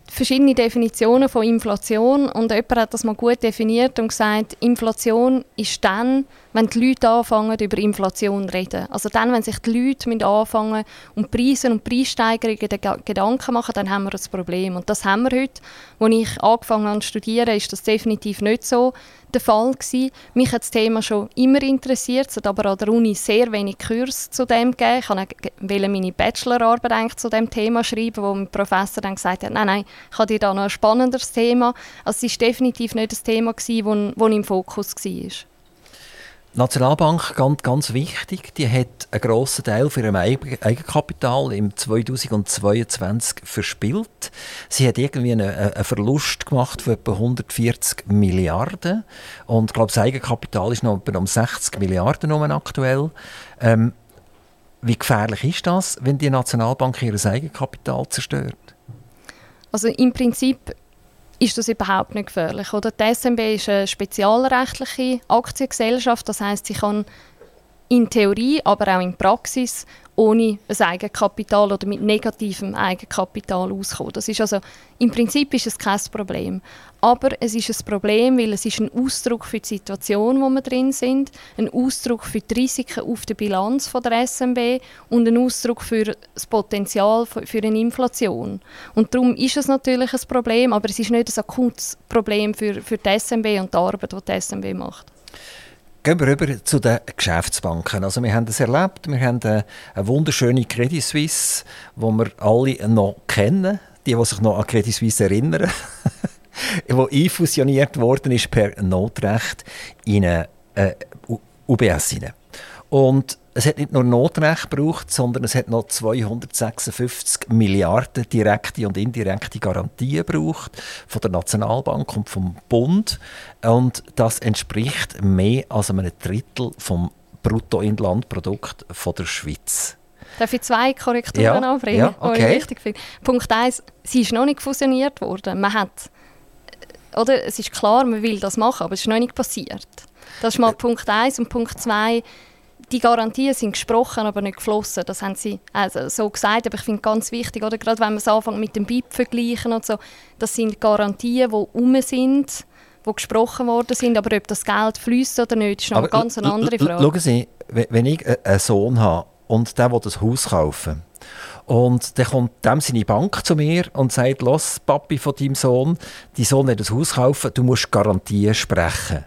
Speaker 3: verschiedene Definitionen von Inflation und jemand hat das mal gut definiert und gesagt, Inflation ist dann, wenn die Leute anfangen, über Inflation zu reden. Also dann, wenn sich die Leute anfangen, um Preise und Preissteigerungen Gedanken machen, dann haben wir ein Problem. Und das haben wir heute. Als ich angefangen habe zu studieren, ist das definitiv nicht so der Fall gewesen. Mich hat das Thema schon immer interessiert, es hat aber an der Uni sehr wenig Kurs zu dem gegeben. Ich wollte meine Bachelorarbeit eigentlich zu dem Thema schreiben, wo mein Professor dann gesagt hat, nein, nein, ich habe dir da noch ein spannenderes Thema. Also es war definitiv nicht das Thema, das im Fokus war.
Speaker 2: Die Nationalbank, ganz, ganz wichtig, die hat einen grossen Teil für ihr Eigenkapital im 2022 verspielt. Sie hat irgendwie einen, einen Verlust gemacht von etwa 140 Milliarden. Und ich glaube, das Eigenkapital ist noch um 60 Milliarden aktuell. Ähm, wie gefährlich ist das, wenn die Nationalbank ihr Eigenkapital zerstört?
Speaker 3: Also im Prinzip ist das überhaupt nicht gefährlich. Oder? Die SMB ist eine spezialrechtliche Aktiengesellschaft, das heißt, sie kann in Theorie, aber auch in Praxis ohne ein Eigenkapital oder mit negativem Eigenkapital auskommen. Das ist also, Im Prinzip ist es kein Problem. Aber es ist ein Problem, weil es ist ein Ausdruck für die Situation, wo wir drin sind, ein Ausdruck für die Risiken auf der Bilanz von der SMB und ein Ausdruck für das Potenzial für eine Inflation. Und darum ist es natürlich ein Problem, aber es ist nicht ein akutes Problem für, für die SMB und die Arbeit, die die SMB macht.
Speaker 2: Gehen wir rüber zu den Geschäftsbanken. Also wir haben das erlebt, wir haben eine, eine wunderschöne Credit Suisse, die wir alle noch kennen, die, die sich noch an Credit Suisse erinnern, die einfusioniert worden ist per Notrecht in eine äh, UBS. Und es hat nicht nur Notrecht gebraucht, sondern es hat noch 256 Milliarden direkte und indirekte Garantien gebraucht von der Nationalbank und vom Bund. Und das entspricht mehr als einem Drittel vom Bruttoinlandprodukt von der Schweiz.
Speaker 3: Darf ich zwei Korrekturen ja, anbringen,
Speaker 2: ja, okay.
Speaker 3: ich wichtig finde? Punkt 1, sie ist noch nicht fusioniert worden. Man hat, oder, es ist klar, man will das machen, aber es ist noch nicht passiert. Das ist mal Punkt 1. Und Punkt 2, die Garantien sind gesprochen, aber nicht geflossen. Das haben sie also so gesagt. Aber ich finde ganz wichtig, oder gerade wenn man es anfängt mit dem BIP vergleichen und so, das sind Garantien, die um sind, die gesprochen worden sind. Aber ob das Geld fließt oder nicht, ist noch aber eine ganz andere Frage.
Speaker 2: Schauen Sie, wenn ich einen Sohn habe und der will ein Haus kaufen und dann kommt dem seine Bank zu mir und sagt, los, Papi von deinem Sohn, dein Sohn will ein Haus kaufen, du musst Garantien sprechen.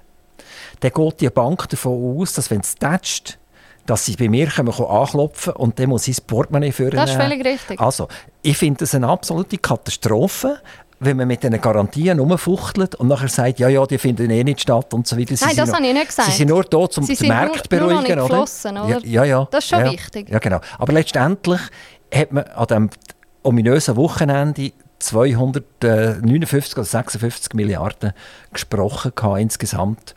Speaker 2: Dann geht die Bank davon aus, dass wenn es tätscht, dass sie bei mir kommen, anklopfen und dann muss ich das Portemonnaie führen.
Speaker 3: Das ist völlig richtig.
Speaker 2: Also, ich finde das eine absolute Katastrophe, wenn man mit diesen Garantien rumfuchtelt und nachher sagt, ja, ja, die finden eh nicht statt und so weiter.
Speaker 3: Sie Nein, das habe ich nicht gesagt.
Speaker 2: Sie sind nur da, um den Markt zu beruhigen,
Speaker 3: nur, nur oder?
Speaker 2: oder? Ja, ja,
Speaker 3: Das ist schon
Speaker 2: ja,
Speaker 3: wichtig.
Speaker 2: Ja, genau. Aber letztendlich hat man an diesem ominösen Wochenende 259 oder 56 Milliarden gesprochen insgesamt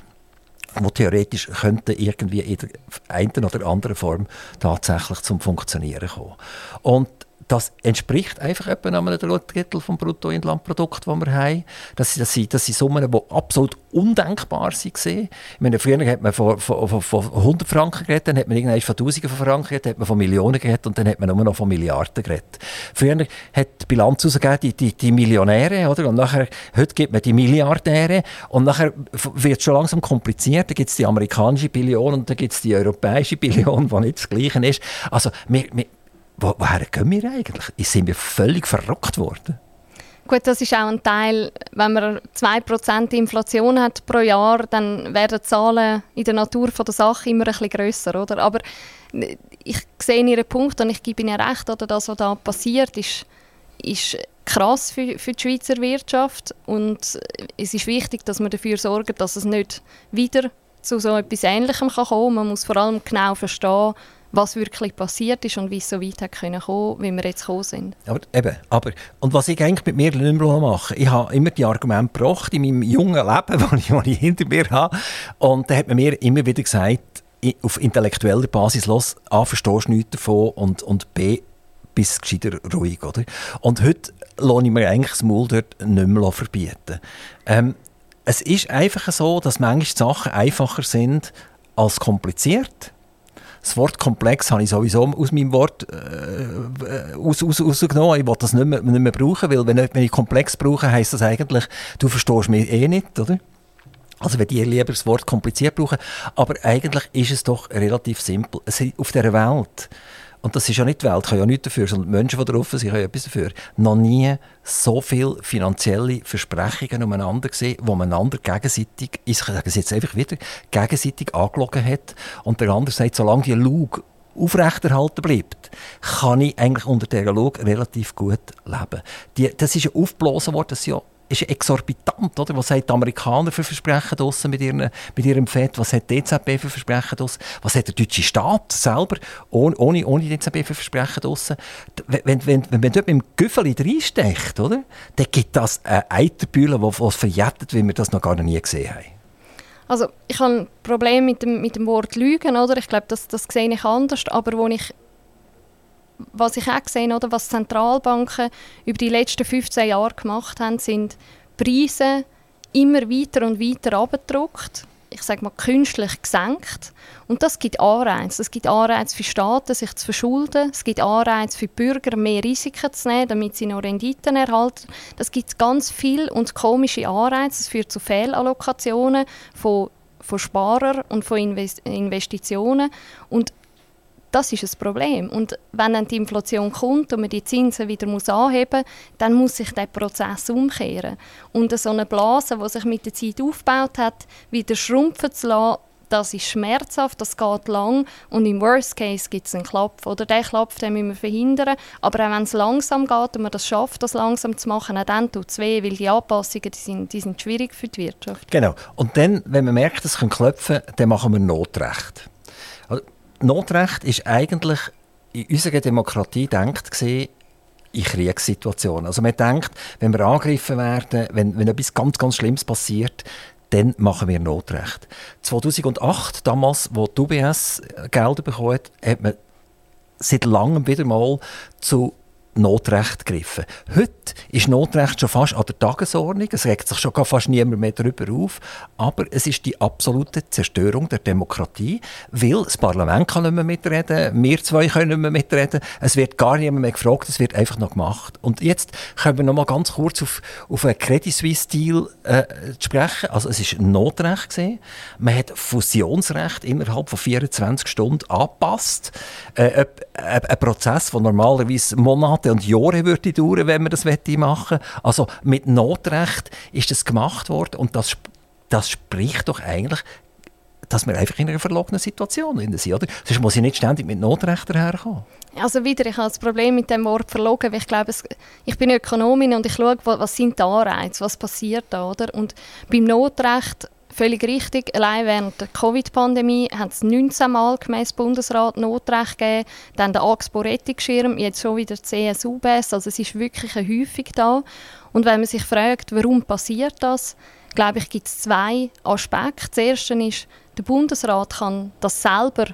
Speaker 2: wo theoretisch könnte irgendwie in der einen oder anderen Form tatsächlich zum Funktionieren kommen. Und das entspricht einfach etwa einem Drittel vom Bruttoinlandprodukt, das wir haben. Das, das, sind, das sind Summen, die absolut undenkbar sind. Früher hat man von, von, von 100 Franken geredet, dann hat man irgendwann von Tausenden von Franken geredet, dann hat man von Millionen geredet und dann hat man nur noch von Milliarden geredet. Früher hat die Bilanz ausgegeben, die, die, die Millionäre, oder? Und nachher, heute gibt man die Milliardäre und nachher wird es schon langsam kompliziert. Da gibt es die amerikanische Billion und dann gibt es die europäische Billion, die nicht das Gleiche ist. Also, wir, wir wo, woher gehen wir eigentlich? Sind wir völlig verrückt worden?
Speaker 3: Gut, das ist auch ein Teil, wenn man 2% Inflation hat pro Jahr, dann werden die Zahlen in der Natur von der Sache immer ein bisschen grösser, oder? Aber ich sehe Ihren Punkt und ich gebe Ihnen recht, oder das, was da passiert, ist, ist krass für, für die Schweizer Wirtschaft und es ist wichtig, dass wir dafür sorgen, dass es nicht wieder zu so etwas Ähnlichem kann kommen kann. Man muss vor allem genau verstehen, was wirklich passiert ist und wie es so weit hat können wie wir jetzt gekommen sind.
Speaker 2: Aber eben, aber, und was ich eigentlich mit mir nicht mehr mache, ich habe immer die Argumente gebracht in meinem jungen Leben, das ich, das ich hinter mir habe, und da hat man mir immer wieder gesagt, auf intellektueller Basis, los, A, verstehst du nichts davon und, und B, bist gescheiter ruhig, oder? Und heute lasse ich mir eigentlich das Maul dort nicht mehr verbieten. Ähm, es ist einfach so, dass manchmal Sachen einfacher sind als kompliziert das Wort komplex habe ich sowieso aus meinem Wort äh, aus, aus, rausgenommen. Ich will das nicht mehr, nicht mehr brauchen, weil wenn wenn ich komplex brauche, heisst das eigentlich, du verstehst mich eh nicht, oder? Also wenn die lieber das Wort kompliziert brauchen. Aber eigentlich ist es doch relativ simpel. Es, auf dieser Welt und das ist ja nicht die Welt, kann ja nichts dafür, sondern die Menschen, die drauf sind, können etwas dafür. Noch nie so viele finanzielle Versprechungen umeinander gesehen, wo man einander gegenseitig, ich sage es jetzt einfach wieder, gegenseitig angelogen hat und der andere sagt, solange die Lug aufrechterhalten bleibt, kann ich eigentlich unter dieser Lug relativ gut leben. Die, das ist ja aufgeblasen worden, das ja ist exorbitant, oder? Was haben die Amerikaner für Versprechen draussen mit, ihren, mit ihrem FED? Was hat die EZB für Versprechen draussen? Was hat der deutsche Staat selber ohne, ohne, ohne die EZB für Versprechen draussen? Wenn, wenn, wenn man dort mit dem Güffeli reinstecht, oder? Dann gibt das eine Eiterbühle, die was verjettet, wie wir das noch gar nie gesehen haben.
Speaker 3: Also ich habe ein Problem mit dem, mit dem Wort Lügen, oder? Ich glaube, das, das sehe ich anders, aber wo ich was ich auch gesehen oder was Zentralbanken über die letzten 15 Jahre gemacht haben, sind Preise immer weiter und weiter abgedruckt. Ich sage mal künstlich gesenkt. Und das gibt Anreize. Es gibt Anreize für Staaten, sich zu verschulden. Es gibt Anreize für Bürger, mehr Risiken zu nehmen, damit sie noch Renditen erhalten. Das gibt ganz viel und komische Anreize. Es führt zu Fehlallokationen von von Sparern und von Investitionen. Und das ist ein Problem. Und wenn dann die Inflation kommt und man die Zinsen wieder muss anheben muss, dann muss sich der Prozess umkehren. Und so eine Blase, die sich mit der Zeit aufgebaut hat, wieder schrumpfen zu lassen, das ist schmerzhaft, das geht lang und im Worst Case gibt es einen Klapf. Oder den Klapf den müssen wir verhindern. Aber auch wenn es langsam geht und man das schafft, das langsam zu machen, auch dann tut es weh, weil die Anpassungen die sind, die sind schwierig für die Wirtschaft.
Speaker 2: Genau. Und dann, wenn man merkt, es kann klopfen, dann machen wir Notrecht. Notrecht ist eigentlich in unserer Demokratie denkt in Kriegssituationen. Also man denkt, wenn wir angegriffen werden, wenn, wenn etwas ganz, ganz Schlimmes passiert, dann machen wir Notrecht. 2008, damals, wo die UBS Gelder bekommen hat, hat man seit langem wieder mal zu Notrecht gegriffen. Heute ist Notrecht schon fast an der Tagesordnung. Es regt sich schon fast niemand mehr darüber auf. Aber es ist die absolute Zerstörung der Demokratie, weil das Parlament kann nicht mehr mitreden, wir zwei können nicht mehr mitreden. Es wird gar niemand mehr gefragt, es wird einfach noch gemacht. Und jetzt können wir noch mal ganz kurz auf, auf einen Credit Suisse-Deal äh, sprechen. Also es ist Notrecht gesehen. Man hat Fusionsrecht innerhalb von 24 Stunden angepasst. Äh, ein, ein Prozess, der normalerweise Monate und Jahre würde dauern, wenn man das machen Also mit Notrecht ist das gemacht worden und das, das spricht doch eigentlich dass wir einfach in einer verlogenen Situation sind, oder? Sonst muss ich nicht ständig mit Notrecht herkommen.
Speaker 3: Also wieder, ich habe das Problem mit dem Wort verlogen, weil ich glaube, es, ich bin Ökonomin und ich schaue, was sind die Anreize, was passiert da, oder? Und beim Notrecht Völlig richtig. Allein während der Covid-Pandemie hat es 19 Mal gemäß Bundesrat Notrecht gegeben. Dann der Axpo-Rettungsschirm, jetzt schon wieder CSU-BES. Also es ist wirklich Häufig da. Und wenn man sich fragt, warum passiert das, glaube ich, gibt es zwei Aspekte. Das erste ist, der Bundesrat kann das selber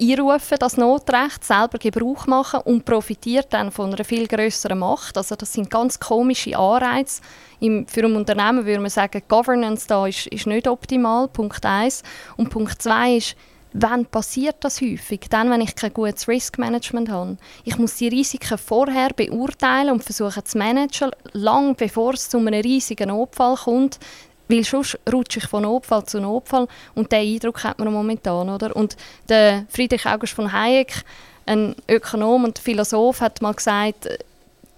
Speaker 3: einrufen, das Notrecht, selber Gebrauch machen und profitiert dann von einer viel größeren Macht. Also das sind ganz komische Anreize. Im, für ein Unternehmen würde man sagen, Governance da ist, ist nicht optimal, Punkt 1. Und Punkt 2 ist, Wann passiert das häufig? Dann, wenn ich kein gutes Risk-Management habe. Ich muss die Risiken vorher beurteilen und versuchen zu managen, lang bevor es zu einem riesigen Notfall kommt. Weil sonst rutsche ich von Notfall zu Notfall und diesen Eindruck hat man momentan. Oder? Und der Friedrich August von Hayek, ein Ökonom und Philosoph, hat mal gesagt,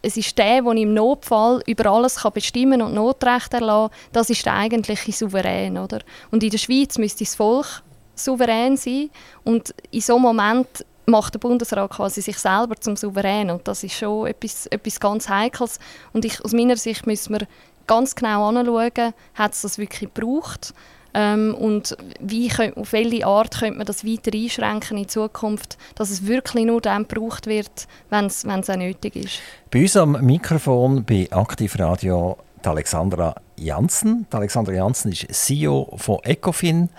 Speaker 3: es ist der, der im Notfall über alles kann bestimmen und Notrecht erlassen das ist der eigentliche Souverän. Oder? Und in der Schweiz müsste das Volk souverän sein und in so einem Moment macht der Bundesrat quasi sich selber zum Souverän und das ist schon etwas, etwas ganz Heikles und ich, aus meiner Sicht müssen wir ganz genau anschauen, hat es das wirklich gebraucht ähm, und wie auf welche Art könnte man das weiter einschränken in Zukunft, dass es wirklich nur dann gebraucht wird, wenn es auch nötig ist.
Speaker 2: Bei uns am Mikrofon bei Aktivradio Alexandra Janssen. Alexandra Janssen ist CEO von Ecofin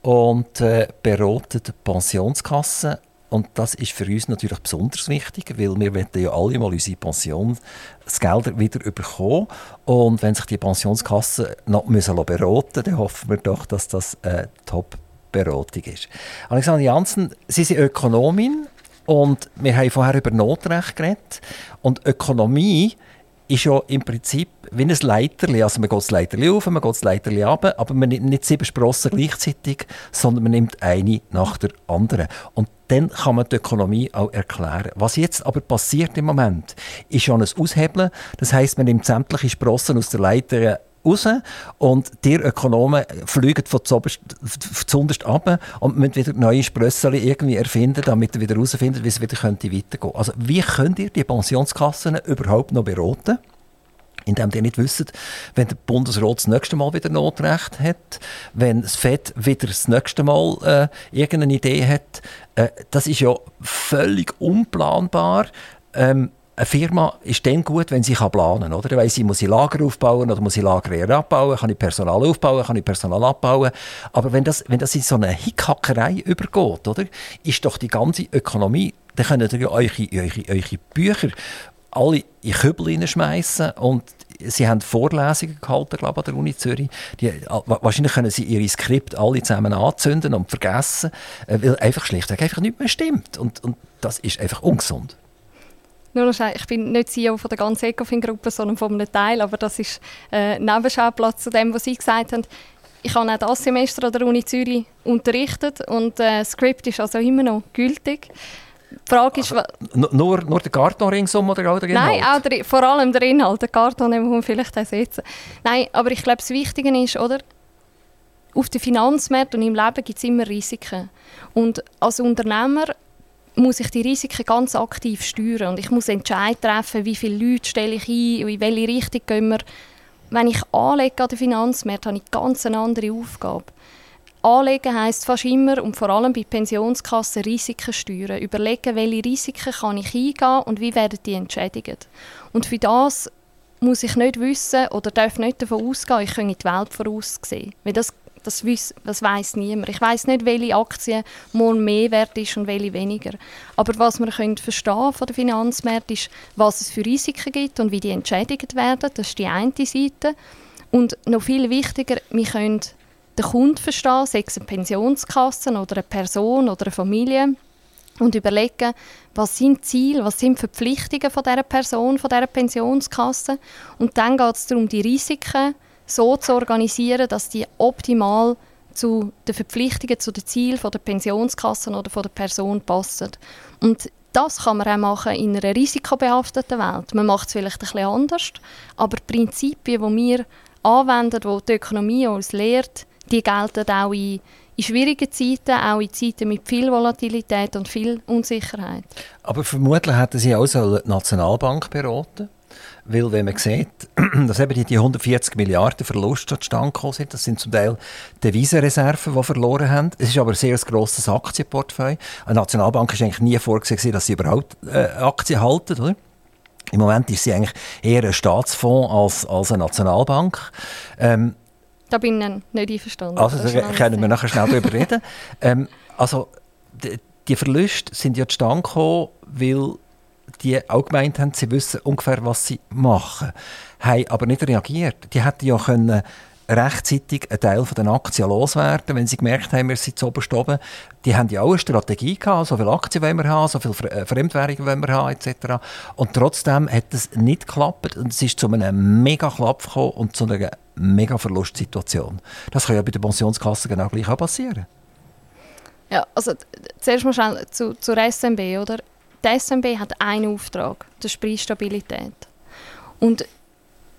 Speaker 2: und äh, beratet Pensionskassen und das ist für uns natürlich besonders wichtig, weil wir wollen ja alle mal unsere Pensionsgelder wieder bekommen. Und wenn sich die Pensionskassen noch beraten müssen, dann hoffen wir doch, dass das eine Top-Beratung ist. Alexander Janssen, Sie sind Ökonomin und wir haben vorher über Notrecht geredet. Und Ökonomie ist ja im Prinzip wie ein Leiterli. Also man geht das Leiterli auf, man geht das Leiterli runter, aber man nimmt nicht sieben Sprossen gleichzeitig, sondern man nimmt eine nach der anderen. Und dann kann man die Ökonomie auch erklären. Was jetzt aber passiert im Moment, ist schon ein Aushebeln. Das heißt, man nimmt sämtliche Sprossen aus der Leiter raus und die Ökonomen fliegen von zuunterst ab und müssen wieder neue Sprössel irgendwie erfinden, damit sie wieder herausfinden, wie es wieder weitergehen könnte. Also wie könnt ihr die Pensionskassen überhaupt noch beraten? indem ihr nicht wisst, wenn der Bundesrat das nächste Mal wieder Notrecht hat, wenn das FED wieder das nächste Mal äh, irgendeine Idee hat. Äh, das ist ja völlig unplanbar. Ähm, eine Firma ist dann gut, wenn sie planen kann. Oder? Weiss, sie muss ich Lager aufbauen oder muss ich Lager eher abbauen, kann ich Personal aufbauen, kann ich Personal abbauen. Aber wenn das, wenn das in so eine Hickhackerei übergeht, oder, ist doch die ganze Ökonomie, dann könnt ihr eure, eure, eure Bücher alle in Kübel hineinschmeißen und sie haben Vorlesungen gehalten, glaube ich, an der Uni Zürich. Die, wahrscheinlich können sie ihre Skript alle zusammen anzünden und vergessen, äh, weil einfach schlichtweg einfach nicht mehr stimmt. Und, und das ist einfach ungesund.
Speaker 3: Nur noch schnell, ich bin nicht CEO von der ganzen Ecofin-Gruppe, sondern von einem Teil, aber das ist äh, Nebenschauplatz zu dem, was Sie gesagt haben. Ich habe auch das Semester an der Uni Zürich unterrichtet und äh, das Skript ist also immer noch gültig.
Speaker 2: Die Frage ist, also, nur, nur der Karton ringsum oder auch der
Speaker 3: Inhalt? Nein, auch der, vor allem der Inhalt. Der Karton muss man vielleicht ersetzen. Nein, aber ich glaube, das Wichtige ist, oder? Auf den Finanzmärkten und im Leben gibt es immer Risiken. Und als Unternehmer muss ich die Risiken ganz aktiv steuern und ich muss Entscheidungen treffen, wie viele Leute stelle ich ein, in welche Richtung gehen wir. Wenn ich anlege an den Finanzmarkt, habe ich ganz eine andere Aufgabe. Anlegen heisst fast immer und vor allem bei Pensionskassen Risiken steuern. Überlegen, welche Risiken kann ich eingehen und wie werden die entschädigt. Und für das muss ich nicht wissen oder darf nicht davon ausgehen, ich kann in die Welt voraussehen. Weil das Das, weiss, das weiss niemand. Ich weiß nicht, welche Aktie morgen mehr wert ist und welche weniger. Aber was wir können verstehen von der Finanzmärkten ist, was es für Risiken gibt und wie die entschädigt werden. Das ist die eine Seite. Und noch viel wichtiger, wir können den Kunden verstehen, sei es eine Pensionskasse oder eine Person oder eine Familie und überlegen, was sind Ziele, was sind Verpflichtungen von dieser Person, von dieser Pensionskasse. Und dann geht es darum, die Risiken so zu organisieren, dass die optimal zu den Verpflichtungen, zu den Zielen der Pensionskasse oder der Person passen. Und das kann man auch machen in einer risikobehafteten Welt. Man macht es vielleicht bisschen anders, aber die Prinzipien, die wir anwenden, die die Ökonomie uns lehrt, die gelten auch in in schwierigen Zeiten, auch in Zeiten mit viel Volatilität und viel Unsicherheit.
Speaker 2: Aber vermutlich hätten Sie auch die Nationalbank beraten weil wenn man sieht, dass eben die 140 Milliarden Verluste zustande gekommen sind, das sind zum Teil Devisenreserven, die verloren haben. Es ist aber ein sehr grosses Aktienportfolio. Eine Nationalbank ist eigentlich nie vorgesehen, dass sie überhaupt äh, Aktien halten, oder? Im Moment ist sie eigentlich eher ein Staatsfonds als, als eine Nationalbank. Ähm,
Speaker 3: da bin ich nicht einverstanden.
Speaker 2: Also da können wir nachher schnell darüber reden. Ähm, also die, die Verluste sind ja zustande gekommen, weil die auch gemeint haben, sie wissen ungefähr, was sie machen, haben aber nicht reagiert. Die hätten ja können rechtzeitig einen Teil den Aktien loswerden, wenn sie gemerkt haben, wir sind zu oberst oben. Die haben ja auch eine Strategie gehabt, so viele Aktien wollen wir haben, so viele äh, Fremdwährungen wollen wir haben, etc. Und trotzdem hat es nicht geklappt und es ist zu einem mega Klapp gekommen und zu einer mega Verlustsituation. Das kann ja bei der Pensionskasse genau gleich auch passieren.
Speaker 3: Ja, also zuerst mal schnell zu, zur SMB, oder? Die SMB hat einen Auftrag, das ist Preisstabilität. Und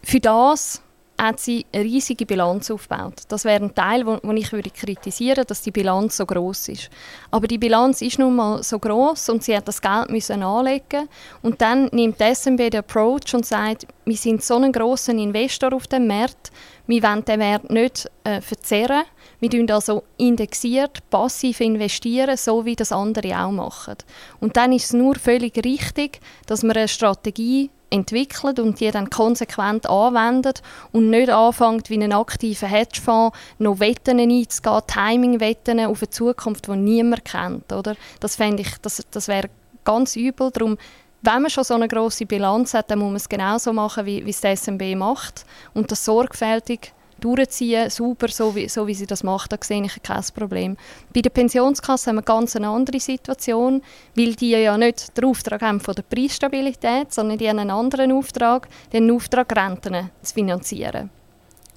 Speaker 3: für das hat sie eine riesige Bilanz aufgebaut. Das wäre ein Teil, wo, wo ich würde kritisieren, dass die Bilanz so groß ist. Aber die Bilanz ist nun mal so groß und sie hat das Geld müssen anlegen und dann nimmt die SMB den Approach und sagt, wir sind so ein großer Investor auf dem Markt, wir wollen den Wert nicht äh, verzerren. Wir investieren also indexiert, passiv investieren, so wie das andere auch machen. Und dann ist es nur völlig richtig, dass wir eine Strategie entwickelt und die dann konsequent anwendet und nicht anfängt, wie ein aktiver Hedgefonds noch Wetten einzugehen, Timing-Wetten auf eine Zukunft, die niemand kennt. Oder? Das das, das wäre ganz übel. Darum, wenn man schon so eine große Bilanz hat, dann muss man es genauso machen, wie, wie es die SMB macht und das sorgfältig durchziehen, super, so wie, so wie sie das macht, da sehe ich kein Problem. Bei der Pensionskasse haben wir ganz eine andere Situation, weil die ja nicht den Auftrag haben von der Preisstabilität, sondern die haben einen anderen Auftrag, den Auftrag Renten zu finanzieren.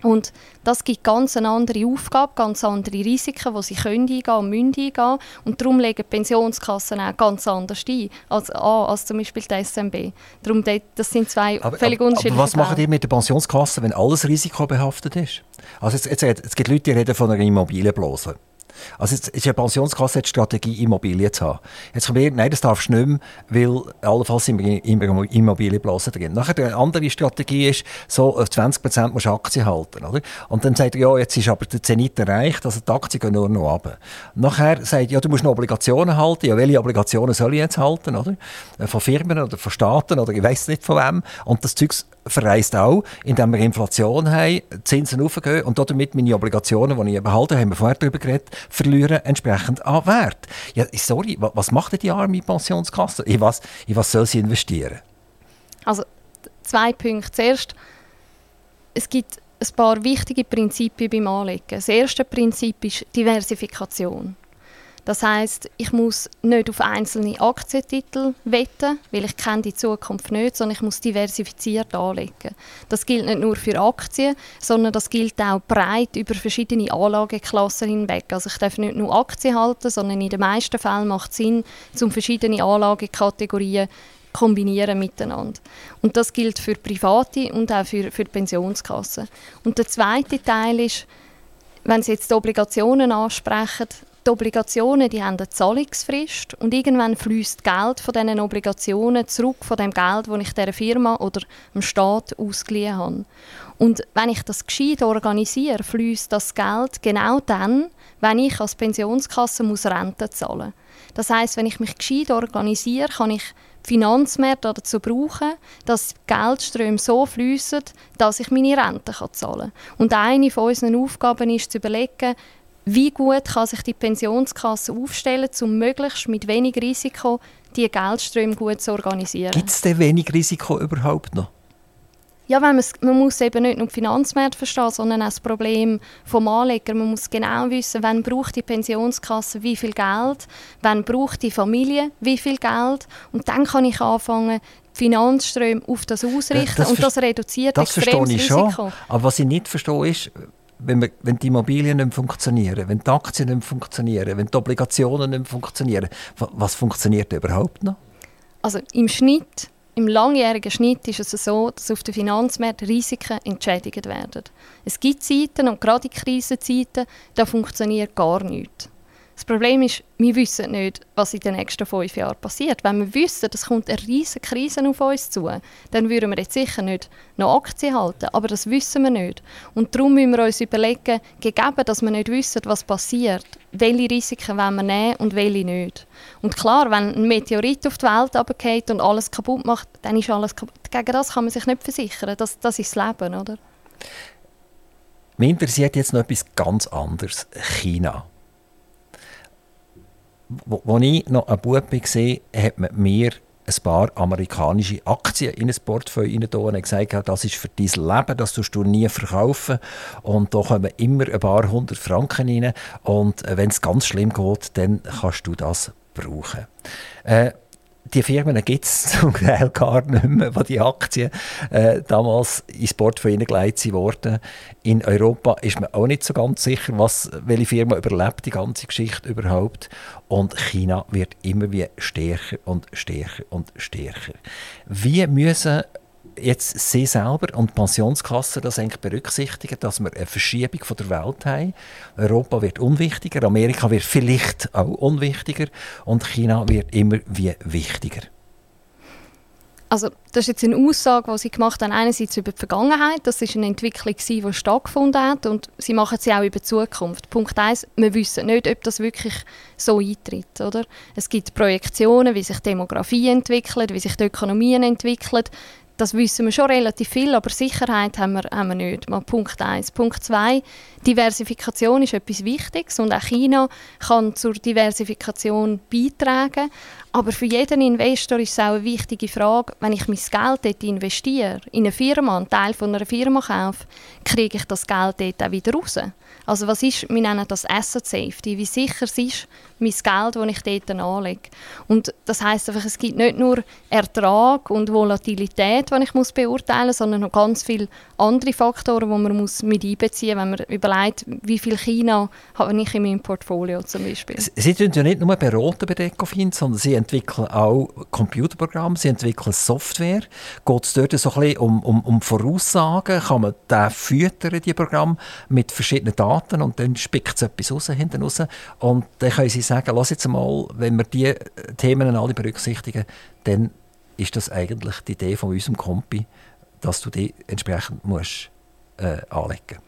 Speaker 3: Und das gibt ganz eine andere Aufgabe, ganz andere Risiken, die sie können eingehen und müssen eingehen. Und darum legen Pensionskassen auch ganz anders ein als, als zum Beispiel die SMB. Darum, das sind zwei
Speaker 2: aber,
Speaker 3: völlig
Speaker 2: aber,
Speaker 3: unterschiedliche
Speaker 2: Aber was machen die mit der Pensionskasse, wenn alles risikobehaftet ist? Also jetzt, jetzt, es gibt Leute, die reden von einer Immobilienblase. Also jetzt ist eine Pensionskasse die Strategie, Immobilien zu haben. Jetzt kommt wir, nein, das darfst du nicht mehr, weil allenfalls sind wir in Immobilienblasen drin. Nachher eine andere Strategie ist, so 20% musst du Aktien halten. Oder? Und dann sagt er, ja, jetzt ist aber der Zenit erreicht, also die Aktien gehen nur noch runter. Nachher sagt ja, du musst noch Obligationen halten. Ja, welche Obligationen soll ich jetzt halten? Oder? Von Firmen oder von Staaten oder ich weiß nicht von wem. Und das Zeug verreist auch, indem wir Inflation haben, Zinsen aufgehen und damit meine Obligationen, die ich behalte, haben wir vorher darüber geredet, verlieren entsprechend an Wert. Ja, sorry, was macht denn die arme Pensionskasse? In was, in was soll sie investieren?
Speaker 3: Also zwei Punkte. Zuerst, es gibt ein paar wichtige Prinzipien beim Anlegen. Das erste Prinzip ist Diversifikation. Das heißt, ich muss nicht auf einzelne Aktientitel wetten, weil ich kenne die Zukunft nicht, sondern ich muss diversifiziert anlegen. Das gilt nicht nur für Aktien, sondern das gilt auch breit über verschiedene Anlageklassen hinweg. Also ich darf nicht nur Aktien halten, sondern in den meisten Fällen macht es Sinn, um verschiedene Anlagekategorien kombinieren miteinander. Und das gilt für Private und auch für, für Pensionskassen. Und der zweite Teil ist, wenn Sie jetzt die Obligationen ansprechen, die Obligationen die haben eine Zahlungsfrist und irgendwann fließt Geld von diesen Obligationen zurück von dem Geld, das ich der Firma oder dem Staat ausgeliehen habe. Und wenn ich das gescheit organisiere, fließt das Geld genau dann, wenn ich als Pensionskasse muss Rente zahlen muss. Das heißt, wenn ich mich gescheit organisiere, kann ich Finanzmärkte dazu brauchen, dass Geldströme so fließen, dass ich meine Rente zahlen kann. Und eine von unseren Aufgaben ist zu überlegen, wie gut kann sich die Pensionskasse aufstellen, um möglichst mit wenig Risiko die Geldströme gut zu organisieren.
Speaker 2: Gibt es denn wenig Risiko überhaupt noch?
Speaker 3: Ja, weil man muss eben nicht nur die Finanzmärkte verstehen, sondern auch das Problem vom Anleger. Man muss genau wissen, wann braucht die Pensionskasse wie viel Geld, wann braucht die Familie wie viel Geld und dann kann ich anfangen, die Finanzströme auf das ausrichten das und das reduziert
Speaker 2: das
Speaker 3: extrem
Speaker 2: das Risiko. Schon. Aber was ich nicht verstehe ist, wenn, wir, wenn die Immobilien nicht funktionieren, wenn die Aktien nicht funktionieren, wenn die Obligationen nicht funktionieren, was funktioniert überhaupt noch?
Speaker 3: Also im Schnitt im langjährigen Schnitt ist es so, dass auf den Finanzmärkten Risiken entschädigt werden. Es gibt Zeiten, und gerade in Krisenzeiten, da funktioniert gar nichts. Das Problem ist, wir wissen nicht, was in den nächsten fünf Jahren passiert. Wenn wir wissen, es kommt eine riesige Krise auf uns zu, dann würden wir jetzt sicher nicht noch Aktien halten. Aber das wissen wir nicht. Und darum müssen wir uns überlegen, gegeben, dass wir nicht wissen, was passiert, welche Risiken wollen wir nehmen und welche nicht. Und klar, wenn ein Meteorit auf die Welt runterfällt und alles kaputt macht, dann ist alles kaputt. Gegen das kann man sich nicht versichern. Das, das ist das Leben, oder?
Speaker 2: Mich interessiert jetzt noch etwas ganz anderes. China als ich noch ein Bub war, hat man mir ein paar amerikanische Aktien in ein Portfolio rein und gesagt, das ist für dein Leben, das tust du nie verkaufen. Und da kommen immer ein paar hundert Franken rein. Und äh, wenn es ganz schlimm geht, dann kannst du das brauchen. Äh, die Firmen gibt es zum Teil gar nicht mehr, wo die Aktien äh, damals ins Portfolio hineingelegt wurden. In Europa ist man auch nicht so ganz sicher, was, welche Firma überlebt die ganze Geschichte überhaupt. Und China wird immer wie stärker und stärker und stärker. Wie müssen jetzt Sie selber und die Pensionskassen das eigentlich berücksichtigen, dass wir eine Verschiebung von der Welt haben. Europa wird unwichtiger, Amerika wird vielleicht auch unwichtiger und China wird immer wie wichtiger.
Speaker 3: Also das ist jetzt eine Aussage, die sie gemacht haben, einerseits über die Vergangenheit, das ist eine Entwicklung, die stattgefunden hat und sie machen sie auch über die Zukunft. Punkt eins: wir wissen nicht, ob das wirklich so eintritt. Oder? Es gibt Projektionen, wie sich Demografie entwickelt, wie sich die Ökonomien entwickeln das wissen wir schon relativ viel, aber Sicherheit haben wir, haben wir nicht. Mal Punkt 1. Punkt 2, Diversifikation ist etwas Wichtiges und auch China kann zur Diversifikation beitragen. Aber für jeden Investor ist es auch eine wichtige Frage, wenn ich mein Geld dort investiere, in eine Firma, einen Teil von einer Firma kaufe, kriege ich das Geld dort auch wieder raus? Also was ist, wir nennen das Asset Safety, wie sicher es ist mein Geld, das ich dort anlege. Und das heißt einfach, es gibt nicht nur Ertrag und Volatilität, die ich muss beurteilen muss, sondern noch ganz viele andere Faktoren, die man muss mit einbeziehen muss, wenn man überlegt, wie viel China habe ich in meinem Portfolio zum Beispiel.
Speaker 2: Sie tun ja nicht nur beraten bei Decofin, sondern Sie entwickeln auch Computerprogramme, Sie entwickeln Software. Geht es dort so ein bisschen um, um, um Voraussagen? Kann man da füttern, die Programme, mit verschiedenen Daten und dann spickt es etwas raus, hinten raus und dann können Sie sagen, lass jetzt mal, wenn wir diese Themen alle berücksichtigen, dann ist das eigentlich die Idee von unserem Kompi, dass du die entsprechend musst, äh, anlegen.